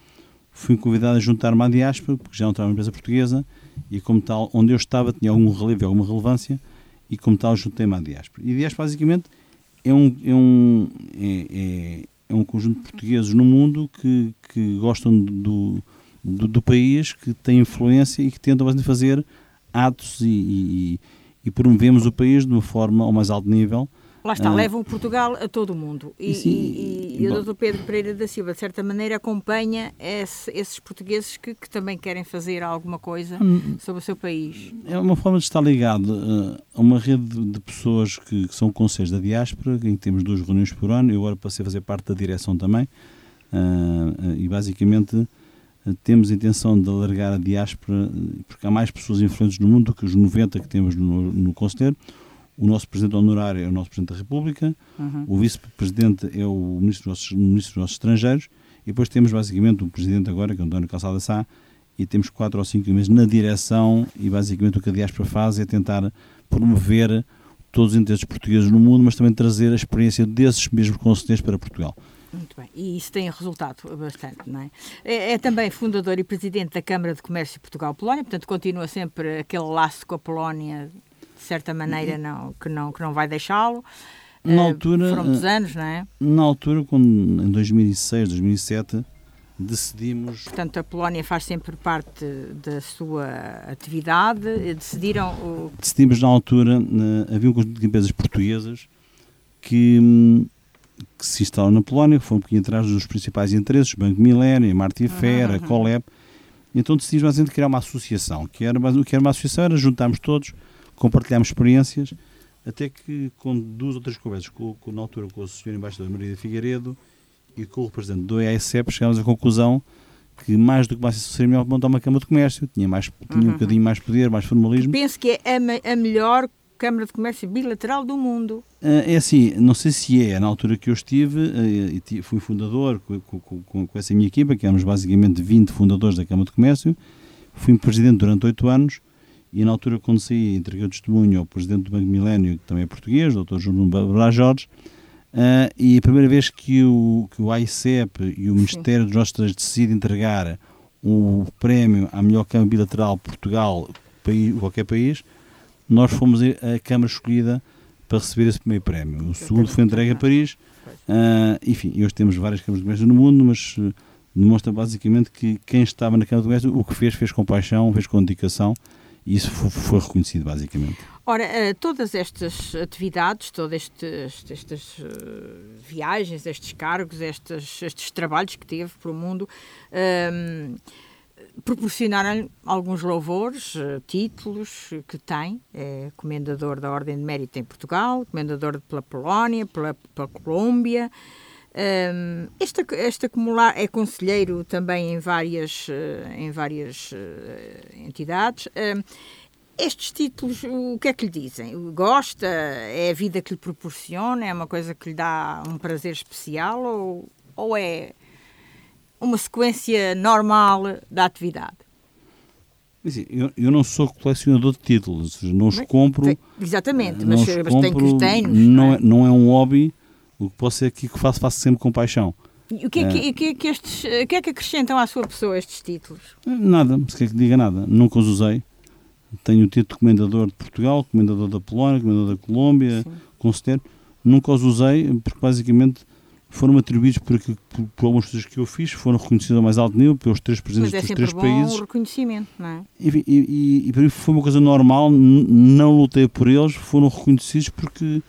fui convidado a juntar-me à diáspora, porque já não estava uma empresa portuguesa, e como tal, onde eu estava tinha algum relevo e alguma relevância, e como tal juntei-me à diáspora. E a diáspora, basicamente, é um, é um, é, é, é um conjunto de portugueses no mundo que, que gostam do, do, do, país, que têm influência e que tentam fazer atos e, e, e promovemos o país de uma forma ao mais alto nível Lá está, ah. levam Portugal a todo o mundo. E, e, e, e o Dr. Pedro Pereira da Silva, de certa maneira, acompanha esse, esses portugueses que, que, também querem fazer alguma coisa hum. sobre o seu país. É uma forma de estar ligado uh, a uma rede de, de pessoas que, que, são conselhos da diáspora, em que temos duas reuniões por ano. Eu agora passei a fazer parte da direção também. Uh, uh, e basicamente temos a intenção de alargar a diáspora, porque há mais pessoas influentes no mundo do que os 90 que temos no, no Conselheiro o nosso presidente honorário é o nosso presidente da República, uhum. o vice-presidente é o ministro dos, nossos, ministro dos nossos estrangeiros, e depois temos basicamente o presidente agora, que é o António Calçada Sá, e temos quatro ou cinco meses na direção, e basicamente o que a diáspora faz é tentar promover todos os interesses portugueses no mundo, mas também trazer a experiência desses mesmos conselheiros para Portugal. Muito bem, e isso tem resultado bastante, não é? é? é? também fundador e presidente da Câmara de Comércio Portugal-Polónia, portanto continua sempre aquele laço com a Polónia de certa maneira não, que, não, que não vai deixá-lo. Na uh, altura, foram muitos anos, não é? Na altura, quando, em 2006, 2007, decidimos. Portanto, a Polónia faz sempre parte da sua atividade. Decidiram. O... Decidimos na altura, havia um conjunto de empresas portuguesas que, que se instalam na Polónia, que foram um pouquinho atrás dos principais interesses, Banco Milênio, Martifer, uhum, a Colep. Então decidimos basicamente criar uma associação, que era, o que era uma associação era juntarmos todos compartilhámos experiências, até que com duas ou três conversas, com, com, na altura com o Sr. Embaixador Maria Figueiredo e com o representante do EASEP, chegámos à conclusão que mais do que uma associação melhor montar uma Câmara de Comércio, tinha, mais, tinha uhum. um bocadinho mais poder, mais formalismo. Penso que é a, a melhor Câmara de Comércio bilateral do mundo. Uh, é assim, não sei se é, na altura que eu estive, uh, fui fundador com, com, com, com, essa minha equipa, que éramos basicamente 20 fundadores da Câmara de Comércio, fui presidente durante oito anos, e na altura quando saí entreguei o testemunho ao Presidente do Banco Milénio, que também é português, o Dr. João Brás Jorge, uh, e a primeira vez que o, que o AICEP e o Ministério dos Nossos decide entregar o prémio à melhor Câmara Bilateral Portugal, país, qualquer país, nós fomos a Câmara escolhida para receber esse primeiro prémio. O segundo foi entregue a Paris. Uh, enfim, hoje temos várias câmaras de comércio no mundo, mas uh, demonstra basicamente que quem estava na Câmara de Comércio, o que fez, fez com paixão, fez com dedicação e isso foi, reconhecido, basicamente. Ora, eh, todas estas atividades, todas estes, estas eh, viagens, estes cargos, estes, estes trabalhos que teve para o mundo, um, ehm, proporcionaram alguns louvores, uh, títulos que tem. É comendador da Ordem de Mérito em Portugal, comendador pela Polónia, pela, pela Colômbia. Um, este, este acumular é conselheiro também em várias, em várias entidades. Um, estes títulos, o que é que lhe dizem? Gosta? É a vida que lhe proporciona? É uma coisa que lhe dá um prazer especial? Ou, ou é uma sequência normal da atividade? Eu, eu não sou colecionador de títulos, não os compro. Exatamente, mas, mas compro, tem que os tem. Não é, não é um hobby, o que posso ser aqui que faço, faço sempre com paixão. E o que é que, é. que, que, estes, o que é que acrescentam à sua pessoa estes títulos? Nada, se quer que diga nada. Nunca os usei. Tenho o título de comendador de Portugal, comendador da Polónia, comendador da Colômbia, conselheiro. Nunca os usei, porque basicamente foram atribuídos por, por, por algumas coisas que eu fiz, foram reconhecidos a mais alto nível pelos três presidentes é dos três bom países. o reconhecimento, não é? E, e, e, para mim foi uma coisa normal, não lutei por eles, foram reconhecidos porque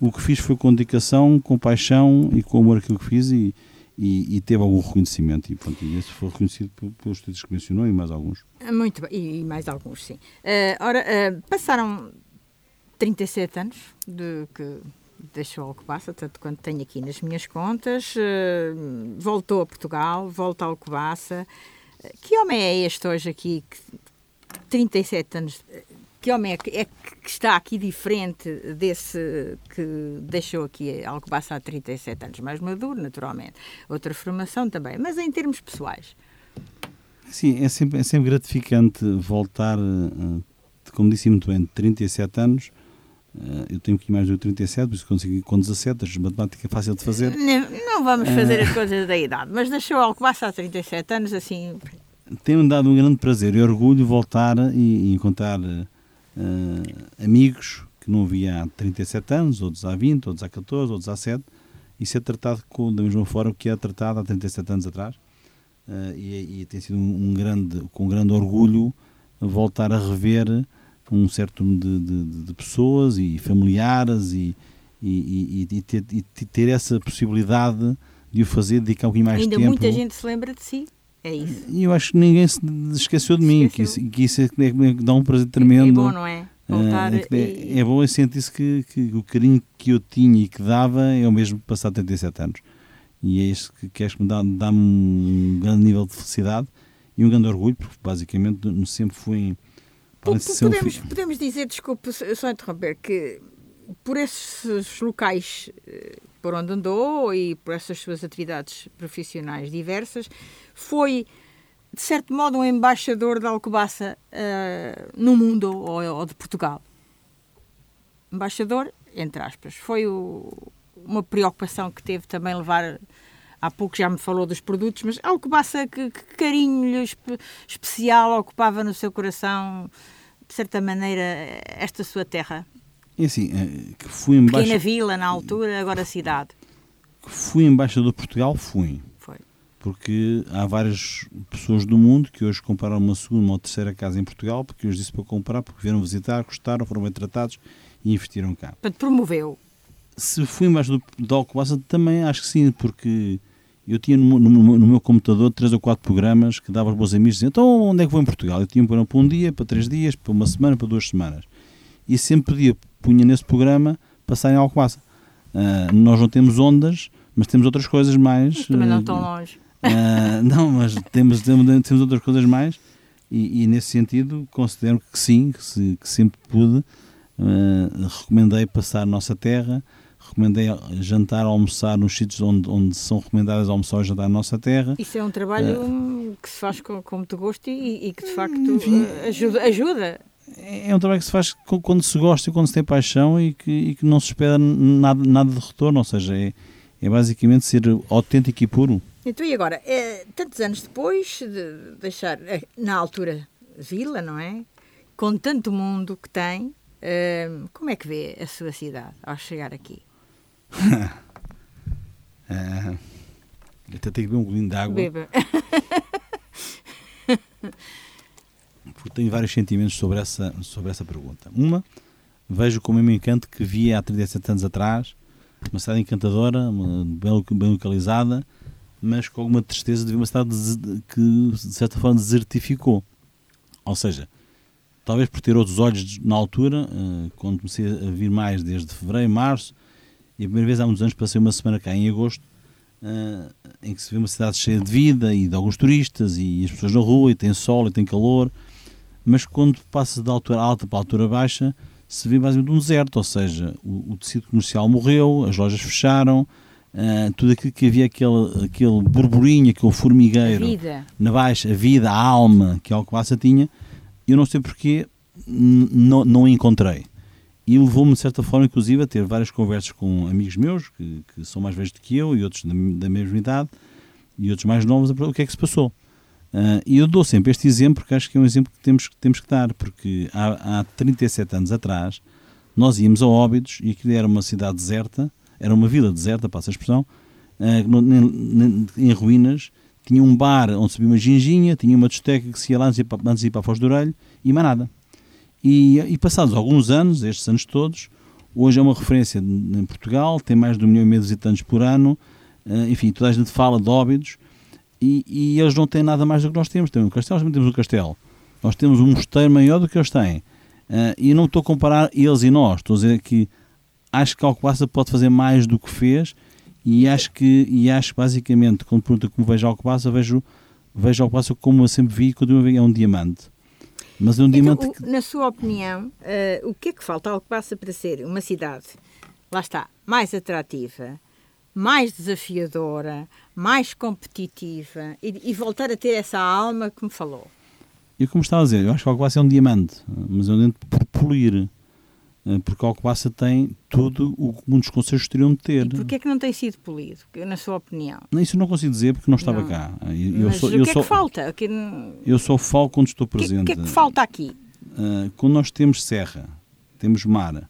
o que fiz foi com dedicação, com paixão e com amor aquilo que fiz e, e, e, teve algum reconhecimento. E, pronto, esse foi reconhecido pelos estudos que mencionou e mais alguns. Ah, muito bem, e mais alguns, sim. Uh, ora, uh, passaram 37 anos de que deixou Alcobaça, tanto quanto tenho aqui nas minhas contas, uh, voltou a Portugal, volta a Alcobaça. Que homem é este hoje aqui, que 37 anos, que homem é que, é que está aqui diferente desse que deixou aqui Alcobaça há 37 anos? Mais maduro, naturalmente. Outra formação também, mas em termos pessoais. Sim, é sempre, é sempre gratificante voltar, eh, como disse muito bem, de 37 anos. Eh, eu tenho aqui mais de 37, por isso consegui com 17, a matemática é fácil de fazer. Não, não vamos fazer as coisas da idade, mas deixou Alcobaça há 37 anos assim. Tem-me dado um grande prazer e orgulho voltar e, e encontrar uh, amigos que não via há 37 anos, outros há 20, outros há 14, outros há 7, e ser tratado com, da mesma forma que é tratado há 37 anos atrás. Uh, e, e, tem sido um, um, grande, com um grande orgulho voltar a rever um certo número de, de, de pessoas e familiares e, e, e, ter, e, ter, essa possibilidade de o fazer, dedicar um bocadinho mais Ainda tempo. Ainda muita gente se lembra de si. É isso. E eu acho que ninguém se esqueceu de mim, esqueceu. que isso, que isso é, é, é, dá um prazer tremendo. É bom, não é? Voltar é, é, é, bom e sentir-se que, que, o carinho que eu tinha e que dava é o mesmo passar 37 anos. E é isso que, que acho que me dá, dá um grande nível de felicidade e um grande orgulho, porque basicamente sempre fui. Podemos, podemos dizer, desculpe só interromper, que por esses locais eh, por onde andou e por essas suas atividades profissionais diversas, foi, de certo modo, um embaixador da Alcobaça uh, no mundo ou, ou, de Portugal. Embaixador, entre aspas. Foi o, uma preocupação que teve também levar. Há pouco já me falou dos produtos, mas Alcobaça, que, que carinho espe, especial ocupava no seu coração, de certa maneira, esta sua terra? É assim, eh, que fui embaixador... Pequena vila na altura, agora cidade. Que fui embaixador de Portugal, fui. Foi. Porque há várias pessoas do mundo que hoje compraram uma segunda ou terceira casa em Portugal, porque os disse para comprar, porque vieram visitar, gostaram, foram bem tratados e investiram cá. Portanto, promoveu. Se fui embaixador de Alcobaça, também acho que sim, porque eu tinha no, no, no, meu computador três ou quatro programas que dava aos meus amigos dizendo, então onde é que vou em Portugal? Eu tinha um programa para um dia, para três dias, para uma semana, para duas semanas. E sempre podia punha nesse programa passar em Alcobaça. Uh, nós não temos ondas, mas temos outras coisas mais. Também não tão longe. Uh, *laughs* não, mas temos, temos, temos outras coisas mais e, e, nesse sentido considero que sim, que, se, que sempre pude. Uh, recomendei passar a nossa terra, recomendei jantar, almoçar nos sítios onde, onde são recomendadas almoçar e jantar na nossa terra. Isso é um trabalho uh, que se faz com, com muito gosto e, e que de facto enfim, ajuda, ajuda é, é um trabalho que se faz quando se gosta e quando se tem paixão e que, e que não se espera nada, nada de retorno, ou seja, é, é basicamente ser autêntico e puro. Então, e agora, é, tantos anos depois de deixar, é, na altura, vila, não é? Com tanto mundo que tem, como é que vê a sua cidade ao chegar aqui? *laughs* é, até tenho que beber um golinho de água. Beba. *laughs* porque tenho vários sentimentos sobre essa, sobre essa pergunta. Uma, vejo como eu me encanto que via há 37 anos atrás, uma cidade encantadora, uma, bem, bem localizada, mas com alguma tristeza de ver uma cidade que, de certa forma, desertificou. Ou seja, talvez por ter outros olhos na altura, uh, quando comecei a vir mais desde fevereiro, março, e a primeira vez há muitos anos passei uma semana cá em agosto, uh, em que se vê uma cidade cheia de vida e de alguns turistas e as pessoas na rua e tem sol e tem calor, mas quando passa da altura alta para a altura baixa se vê basicamente um deserto, ou seja, o, o tecido comercial morreu, as lojas fecharam, uh, tudo aquilo que havia aquele, aquele burburinho, aquele formigueiro na baixa, a vida, a alma que a Alcobaça tinha, eu não sei porquê não, não encontrei. E levou-me, de certa forma, inclusive, a ter várias conversas com amigos meus, que, que são mais velhos do que eu, e outros da, da mesma idade, e outros mais novos, o que é que se passou. Uh, e eu dou sempre este exemplo porque acho que é um exemplo que temos, que temos que dar, porque há, há 37 anos atrás nós íamos a Óbidos e aquilo era uma cidade deserta, era uma vila deserta, passa a expressão, uh, em ruínas, tinha um bar onde se uma ginginha, tinha uma discoteca que se ia lá antes de ir para, antes de ir para a Foz do Orelho e mais nada. E, e, passados alguns anos, estes anos todos, hoje é uma referência em Portugal, tem mais de um milhão e meio de visitantes por ano, uh, enfim, toda a gente fala de Óbidos, e, e, eles não têm nada mais do que nós temos. Temos um castelo, nós também temos um castelo. Nós temos um mosteiro maior do que eles têm. Uh, e não estou a comparar eles e nós, estou a dizer que acho que Alcobaça pode fazer mais do que fez e acho que, e acho basicamente, quando pergunta como vejo Alcobaça, vejo, vejo Alcobaça como eu sempre vi, quando é um diamante. Mas é um então, diamante. Que... Na sua opinião, uh, o que é que falta a Alcobaça para ser uma cidade, lá está, mais atrativa, mais desafiadora, mais competitiva e, e, voltar a ter essa alma que me falou. E como estava a dizer, eu acho que Alcobaça é um diamante, mas eu dentro por poluir. Eh, porque a Alcobaça tem tudo o que muitos conselhos teriam de ter. E porquê é que não tem sido polido, na sua opinião? Isso não consigo dizer porque não estava não. cá. Eu mas o que é que falta? Que... Eu só falo quando estou presente. O que, que, é que falta aqui? Uh, quando nós temos serra, temos mar,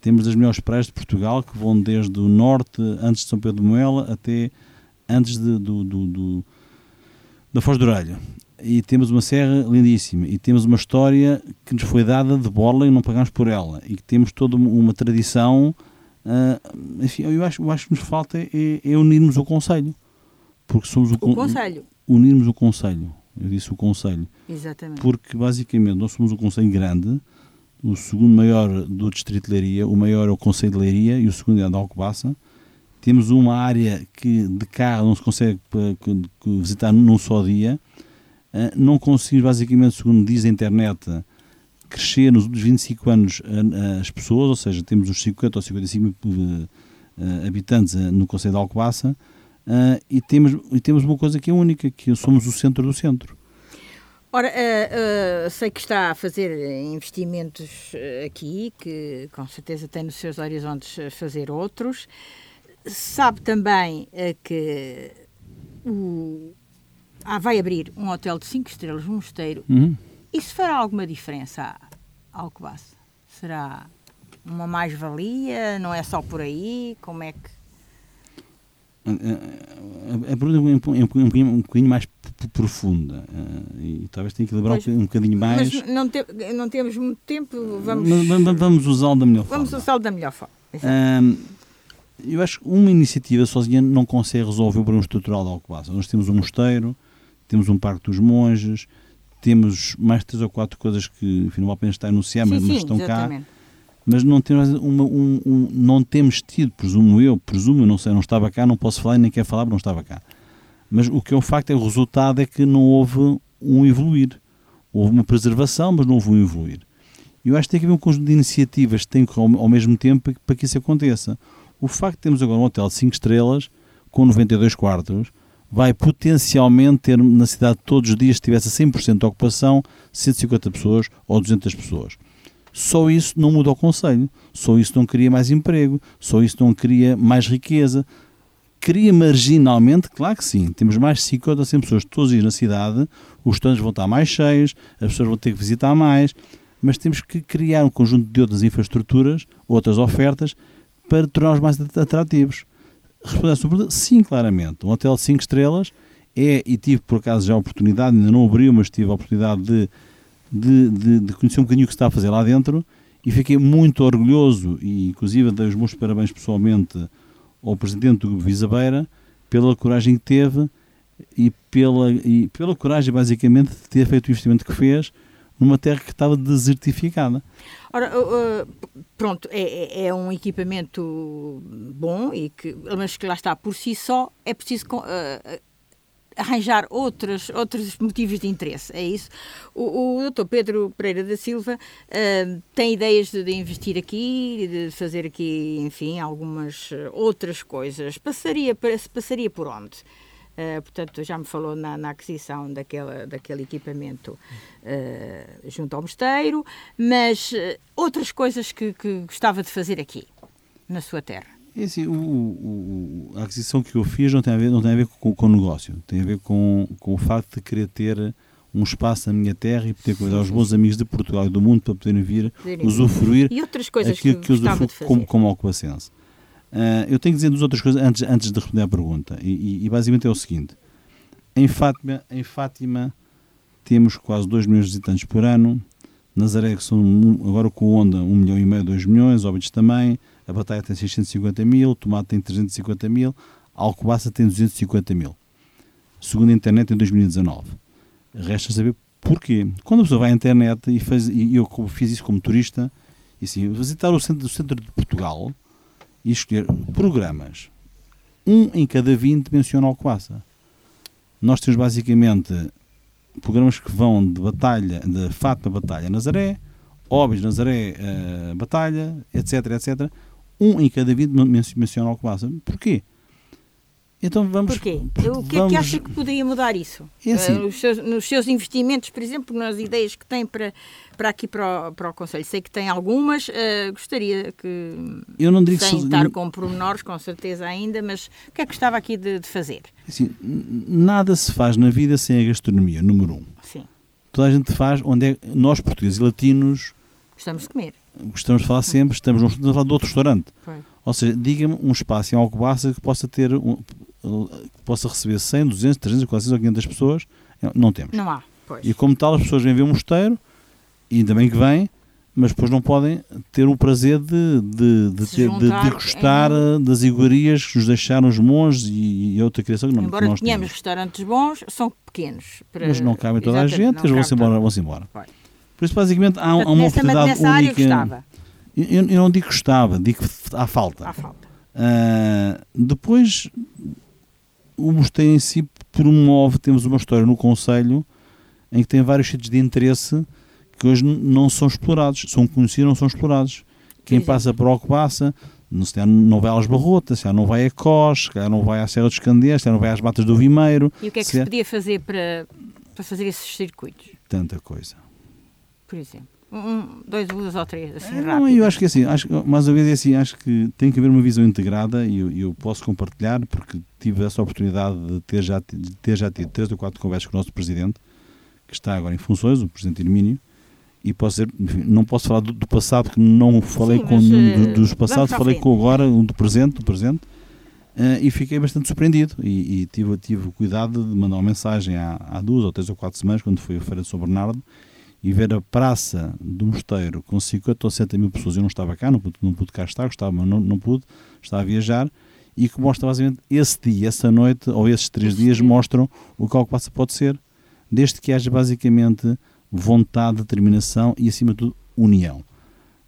temos as melhores praias de Portugal que vão desde o norte, antes de São Pedro de Moela, até antes de, do, do, do, da Foz do Orelho. E temos uma serra lindíssima. E temos uma história que nos foi dada de borla e não pagamos por ela. E que temos toda uma tradição. Uh, enfim, eu acho, eu acho que nos falta é, é unirmos o Conselho. Porque somos o, o Conselho. Unirmos o Conselho. Eu disse o Conselho. Exatamente. Porque basicamente nós somos um Conselho grande o segundo maior do Distrito de Leiria, o maior é o Conselho de Leiria e o segundo é a de Alcobaça. Temos uma área que de carro não se consegue visitar num só dia. Ah, não conseguimos, basicamente, segundo diz a internet, crescer nos últimos 25 anos as pessoas, ou seja, temos uns 50 ou 55 mil ah, habitantes ah, no Conselho de Alcobaça, e, temos, e temos uma coisa que é única, que somos o centro do centro. Ora, uh, uh, sei que está a fazer investimentos aqui, que com certeza tem nos seus horizontes fazer outros. Sabe também uh, que o, ah, vai abrir um hotel de 5 estrelas, um mosteiro. Uhum. Isso fará alguma diferença ao Alcobaça? Será uma mais-valia? Não é só por aí? Como é que. A, pergunta é um, um, um, um bocadinho mais profunda uh, e talvez tenha que elaborar pois, um bocadinho mais. Mas não, te, não temos muito tempo, vamos, vamos, vamos usá-lo da melhor vamos forma. Vamos usá-lo da melhor forma. Uh, eu acho que uma iniciativa sozinha não consegue resolver o problema estrutural da Alcobaça. Nós temos um mosteiro, temos um parque dos monges, temos mais três ou quatro coisas que enfim, não vale a pena estar a anunciar, sim, mas, sim, estão exatamente. cá. Mas não temos, uma, um, um, não temos tido, presumo eu, presumo, não sei, não estava cá, não posso falar e nem quero falar, não estava cá mas o que é um facto é o resultado é que não houve um evoluir. Houve uma preservação, mas não houve um evoluir. Eu acho que tem que haver um conjunto de iniciativas que têm que ao, ao mesmo tempo para que isso aconteça. O facto de termos agora um hotel de 5 estrelas com 92 quartos vai potencialmente ter na cidade todos os dias, se tivesse 100% de ocupação, 150 pessoas ou 200 pessoas. Só isso não muda o Conselho, só isso não cria mais emprego, só isso não cria mais riqueza, Cria marginalmente, claro que sim. Temos mais de 50 100 pessoas todos os dias na cidade, os estandes vão estar mais cheios, as pessoas vão ter que visitar mais, mas temos que criar um conjunto de outras infraestruturas, outras ofertas, para torná-los mais atrativos. Responder pergunta, sim, claramente. Um hotel de 5 estrelas é, e tive por acaso já a oportunidade, ainda não abriu, mas tive a oportunidade de, de, de, de conhecer um bocadinho o que se está a fazer lá dentro e fiquei muito orgulhoso e inclusive dei os meus parabéns pessoalmente ao presidente do Grupo Visabeira, pela coragem que teve e pela, e pela coragem, basicamente, de ter feito o investimento que fez numa terra que estava desertificada. Ora, pronto, é, é, um equipamento bom, e que, mas que lá está por si só, é preciso uh, arranjar outros, outros motivos de interesse, é isso. O, o Dr. Pedro Pereira da Silva uh, tem ideias de, de, investir aqui, de fazer aqui, enfim, algumas outras coisas. Passaria, passaria por onde? Uh, portanto, já me falou na, na aquisição daquela, daquele equipamento uh, junto ao mosteiro, mas uh, outras coisas que, que, gostava de fazer aqui, na sua terra. É assim, o, o, a aquisição que eu fiz não tem a ver, não tem a ver com, com o negócio, tem a ver com, com o facto de querer ter um espaço na minha terra e poder convidar os bons amigos de Portugal e do mundo para poderem vir poderem usufruir e outras coisas aquilo que, que usufruo como, como. Uh, eu tenho que dizer duas outras coisas antes, antes de responder à pergunta. E, e, e, basicamente é o seguinte: em Fátima, em Fátima temos quase 2 milhões de visitantes por ano. Nazaré, que são agora com Onda 1 um milhão e meio, 2 milhões. Óbidos também. A Batalha tem 650 mil. Tomate tem 350 mil. Alcobaça tem 250 mil. Segundo a internet, em 2019. Resta saber porquê. Quando a pessoa vai à internet e, faz, e eu fiz isso como turista, e assim, visitar o centro, o centro de Portugal e escolher programas. Um em cada 20 menciona Alcobaça. Nós temos basicamente programas que vão de batalha, de Fátima Batalha Nazaré, Óbidos Nazaré uh, Batalha, etc, etc. Um em cada 20 menciona Alcobaça. Porquê? Então vamos. Porquê? O que é que acha que poderia mudar isso? É assim, uh, seus, nos seus investimentos, por exemplo, nas ideias que tem para, para aqui para o, para o Conselho. Sei que tem algumas, uh, gostaria que. Eu não digo sem que estar com pormenores, com certeza ainda, mas o que é que gostava aqui de, de fazer? Assim, nada se faz na vida sem a gastronomia, número um. Sim. Toda a gente faz onde é. Nós, portugueses e latinos. Gostamos de comer. Gostamos de falar sempre, estamos, estamos a falar de outro restaurante. Foi. Ou seja, diga-me um espaço em Alcobaça que possa ter um, possa receber 100, 200, 300, 400 ou 500 pessoas, não temos. Não há, pois. E como tal, as pessoas vêm ver o mosteiro, e ainda bem que vêm, mas depois não podem ter o prazer de, de, de, ter, de, gostar em... das iguarias que nos deixaram os monges e, e outra criação que não Embora nós tenhamos restaurantes bons, são pequenos. Para... Mas não cabem toda Exatamente, a gente, eles vão-se embora. Vão embora. Por isso, basicamente, há, Portanto, há uma oportunidade nessa única. Eu, eu, não digo que gostava, digo que há falta. Há falta. Uh, depois, o mosteiro em si promove, temos uma história no Conselho em que tem vários sítios de interesse que hoje não são explorados, são conhecidos, não são explorados. Quem passa por Alcobaça, não, se não vai às Barrotas, se não vai a Cós, se não vai à Serra dos Candeias, se não vai às Matas do Vimeiro. E o que é que se, se podia fazer para, para fazer esses circuitos? Tanta coisa. Por exemplo? Um, dois, duas ou três, assim, rápido. Não, eu acho que é assim, acho, mais uma vez é assim, acho que tem que haver uma visão integrada e eu, eu, posso compartilhar, porque tive essa oportunidade de ter já, de ter já tido três ou quatro conversas com o nosso Presidente, que está agora em funções, o Presidente Irmínio, e posso dizer, enfim, não posso falar do, do, passado, porque não falei Sim, com nenhum uh, dos passados, falei com agora, um do presente, do presente, uh, e fiquei bastante surpreendido, e, e, tive, tive o cuidado de mandar uma mensagem há, há duas ou três ou quatro semanas, quando fui à Feira de São Bernardo, e ver a praça do mosteiro com 50 ou 60 mil pessoas, eu não estava cá, não pude, não pude cá estar, gostava, mas não, não pude, estava a viajar, e que mostra basicamente esse dia, essa noite, ou esses três dias, mostram o que algo passa pode ser, desde que haja basicamente vontade, determinação e, acima de tudo, união.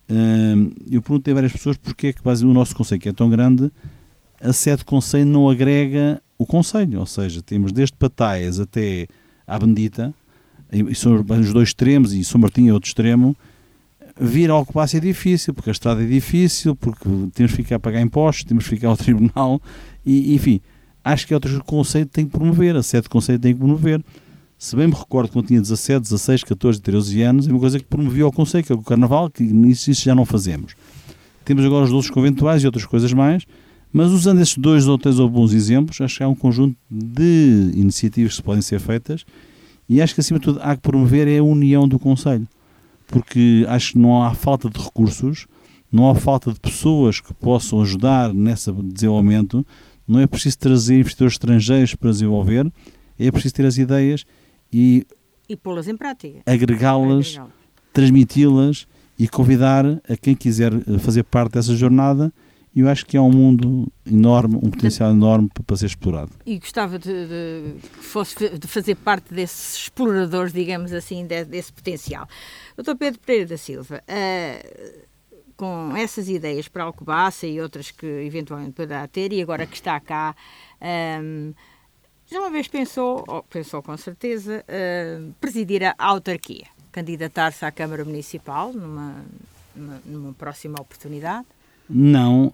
Hum, eu perguntei a várias pessoas porque é que basicamente, o nosso conselho, que é tão grande, a sede conselho não agrega o conselho, ou seja, temos desde Pataias até à Bendita, e são os dois extremos, e São Martinho é outro extremo, vir ao Alcobaça é difícil, porque a estrada é difícil, porque temos que ficar a pagar impostos, temos que ficar ao *laughs* tribunal, e enfim, acho que é outro conceito que tem que promover, a sede conceito tem que promover. Se bem me recordo, quando tinha 17, 16, 14, 13 anos, é uma coisa que promovia o conceito, que é o carnaval, que isso, isso já não fazemos. Temos agora os doces conventuais e outras coisas mais, mas usando esses dois ou três ou bons exemplos, acho que há um conjunto de iniciativas que podem ser feitas e acho que, acima de tudo, há que promover é a união do Conselho, porque acho que não há falta de recursos, não há falta de pessoas que possam ajudar nesse desenvolvimento, não é preciso trazer investidores estrangeiros para desenvolver, é preciso ter as ideias e, e pô-las em prática, agregá-las, transmiti-las e convidar a quem quiser fazer parte dessa jornada e eu acho que é um mundo enorme, um potencial enorme para ser explorado. E gostava de, de, fosse, de fazer parte desses exploradores, digamos assim, de, desse potencial. Doutor Pedro Pereira da Silva, uh, com essas ideias para Alcobaça e outras que eventualmente poderá ter, e agora que está cá, um, já uma vez pensou, ou pensou com certeza, uh, presidir a autarquia, candidatar-se à Câmara Municipal numa, numa, numa próxima oportunidade? Não,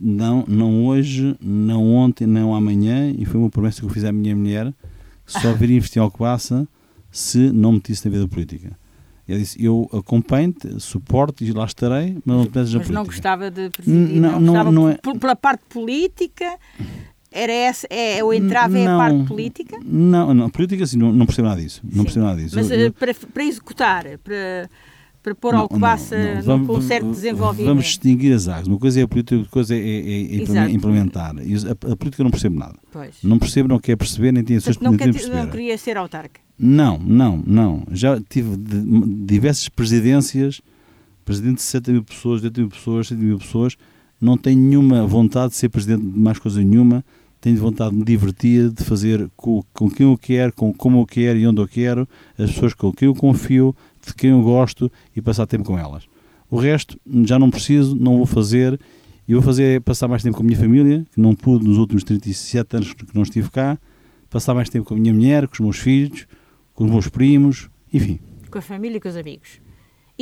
não, não hoje, não ontem, não amanhã, e foi uma promessa que eu fiz à minha mulher, só viria investir em Alcobaça se não metisse na vida política. Eu disse, eu acompanho-te, suporto e lá estarei, mas não te metas na mas política. não gostava de presidir, não, não, não, não é... pela parte política, era essa, é, o entrave é a parte política? Não, não, política sim, não, não percebo nada disso, não percebo nada disso. Mas eu, eu... Para, para executar, para para pôr Alcobaça com um certo desenvolvimento. Vamos distinguir as águas. Uma coisa é a política, outra coisa é, é, é implementar. A, a, política não percebo nada. Pois. Não percebo, não quer perceber, nem tinha não, quer, não queria ser autarca? Não, não, não. Já tive diversas presidências, presidente de 60 mil pessoas, 80 mil pessoas, 70 mil pessoas. Não tenho nenhuma vontade de ser presidente de mais coisa nenhuma. Tenho vontade de me divertir, de fazer com, com quem eu quero, com como eu quero e onde eu quero, as pessoas com quem eu confio, de quem eu gosto e passar tempo com elas. O resto já não preciso, não vou fazer. E vou fazer é passar mais tempo com a minha família, que não pude nos últimos 37 anos que não estive cá. Passar mais tempo com a minha mulher, com os meus filhos, com os meus primos, enfim. Com a família e com os amigos.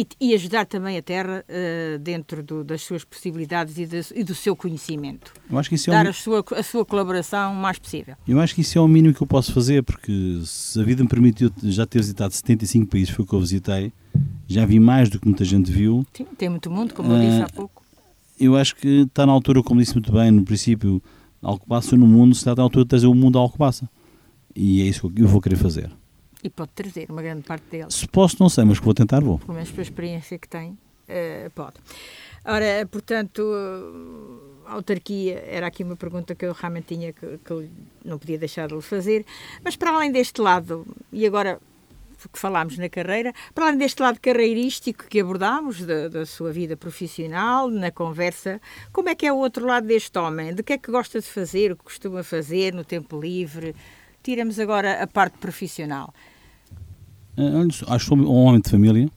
E, e ajudar também a terra uh, dentro do, das suas possibilidades e, de, e, do seu conhecimento. Eu acho que isso Dar é a, sua, a sua colaboração o mais possível. Eu acho que isso é o mínimo que eu posso fazer, porque se a vida me permitiu já ter visitado 75 países, foi o que eu visitei, já vi mais do que muita gente viu. Sim, tem muito mundo, como eu disse há pouco. Eu acho que está na altura, como disse muito bem no princípio, Alcobaça no mundo, se está na altura de trazer o mundo a Alcobaça. E é isso que eu vou querer fazer. E pode trazer uma grande parte deles. Se posso, não sei, mas que vou tentar, vou. Pelo menos pela experiência que tem, uh, pode. Ora, portanto, a autarquia era aqui uma pergunta que eu realmente tinha que, que não podia deixar de lhe fazer. Mas para além deste lado, e agora que falámos na carreira, para além deste lado carreirístico que abordámos da, da, sua vida profissional, na conversa, como é que é o outro lado deste homem? De que é que gosta de fazer, o que costuma fazer no tempo livre? Tiramos agora a parte profissional. Eh, acho que sou um homem de família.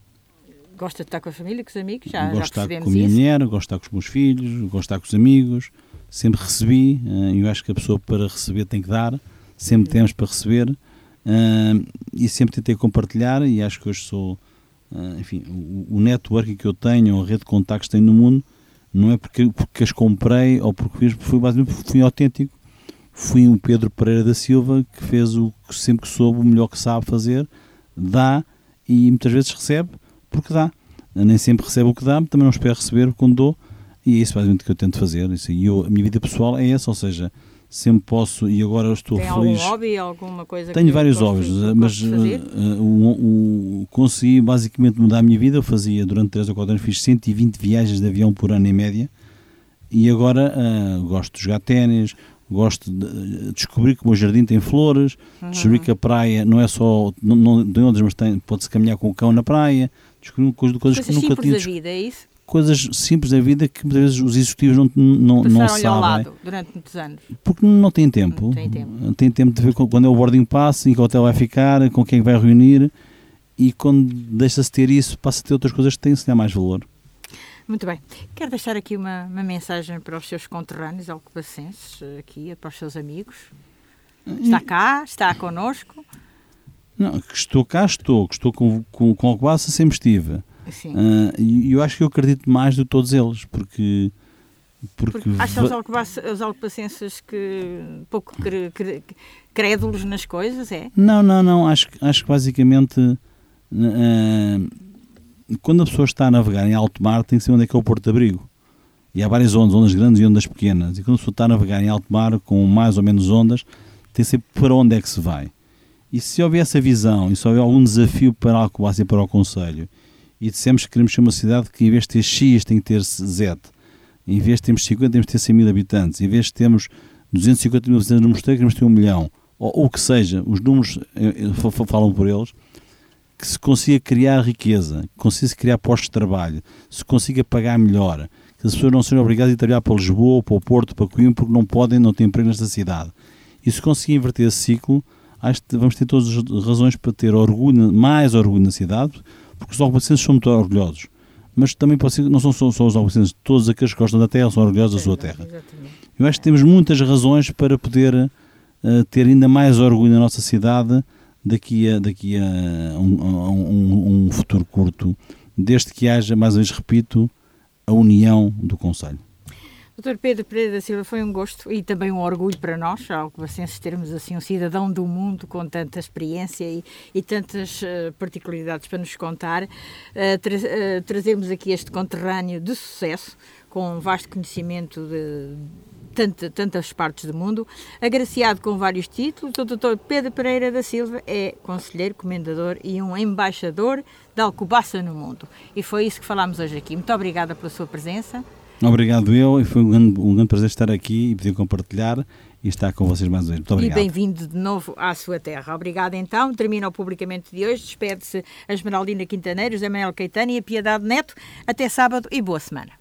Gosta de estar com a família, com os amigos? Já, gosto de estar com a minha isso? mulher, gosto de estar com os meus filhos, gosto de estar com os amigos. Sempre recebi. Eh, eu acho que a pessoa para receber tem que dar. Sempre uhum. temos para receber. Uh, e sempre tentei compartilhar e acho que hoje sou, enfim, o, o network que eu tenho, a rede de contactos que tenho no mundo, não é porque, porque as comprei ou porque fiz, foi basicamente porque fui autêntico fui um Pedro Pereira da Silva que fez o que sempre que soube, o melhor que sabe fazer, dá e muitas vezes recebe porque dá. Nem sempre recebe o que dá, também não espero receber quando dou, e é isso basicamente que eu tento fazer. E eu, a minha vida pessoal é essa, ou seja, sempre posso, e agora estou Tem feliz. Tem algum hobby, alguma coisa Tenho vários hobbies, mas uh, uh, consegui basicamente mudar a minha vida. Eu fazia durante 3 ou 4 anos, fiz 120 viagens de avião por ano em média, e agora gosto de jogar ténis, gosto de descobrir que o meu jardim tem flores, uhum. descobrir que a praia não é só não, não tem ondas, mas pode-se caminhar com o cão na praia, descobrir coisas, coisas, que nunca tinha. da vida, é isso? Coisas simples da vida que muitas vezes os executivos não, não, não sabem. ao lado durante muitos anos. Porque não têm tempo. Não tem tempo. Tem tempo de ver quando é o boarding pass, em que hotel vai ficar, com quem vai reunir e quando deixa-se ter isso, passa a ter outras coisas que têm se mais valor. Muito bem. Quero deixar aqui uma, uma mensagem para os seus conterrâneos alcobacenses, aqui, para os seus amigos. Está cá, está connosco. Não, estou cá, estou. Estou com, com, com Alcobaça, sempre estive. Sim. Uh, e eu acho que eu acredito mais do que todos eles, porque... Porque, porque alcobac os alcobacenses que pouco cre, cre, crédulos nas coisas, é? Não, não, não. Acho, acho que basicamente... Uh, quando a pessoa está a navegar em alto mar, tem que saber onde é que é o porto de abrigo. E há várias ondas, ondas grandes e ondas pequenas. E quando a pessoa está a navegar em alto mar, com mais ou menos ondas, tem que saber para onde é que se vai. E se houver essa visão, e se houver algum desafio para Alcobaça e para o Conselho, e dissemos que queremos ser uma cidade que em vez de ter X tem que ter Z, em vez de termos 50 temos que ter 100 mil habitantes, em vez de termos 250 mil habitantes no mosteiro, queremos ter um milhão, ou o que seja, os números eh, eh, falam por eles, que se consiga criar riqueza, que consiga criar postos de trabalho, se consiga pagar melhor, que as pessoas não sejam obrigadas a ir trabalhar para Lisboa, para o Porto, para Coimbra, porque não podem, não têm emprego nesta cidade. E se conseguir inverter esse ciclo, acho que vamos ter todas as razões para ter orgulho, mais orgulho na cidade, porque os alcobacenses são muito orgulhosos. Mas também pode ser, não são só, só os alcobacenses, todos aqueles que gostam da terra são orgulhosos da sua terra. Eu acho que temos muitas razões para poder uh, ter ainda mais orgulho na nossa cidade daqui a, daqui a um, um, um futuro curto, desde que haja, mais uma vez repito, a união do Conselho. Doutor Pedro Pereira da Silva, foi um gosto e também um orgulho para nós, alcobacenses, termos assim um cidadão do mundo com tanta experiência e, e tantas uh, particularidades para nos contar. Uh, tra uh, aqui este conterrâneo de sucesso, com um vasto conhecimento de, tanta, tantas partes do mundo, agraciado com vários títulos. O doutor Pedro Pereira da Silva é conselheiro, comendador e um embaixador da Alcobaça no mundo. E foi isso que falámos hoje aqui. Muito obrigada pela sua presença. Obrigado eu e foi um grande, um grande prazer estar aqui e poder compartilhar e estar com vocês mais uma vez. Muito obrigado. E bem-vindo de novo à sua terra. Obrigada então. Termina o publicamente de hoje. Despede-se a Esmeraldina Quintaneiro, José Manuel Caetano e a Piedade Neto. Até sábado e boa semana.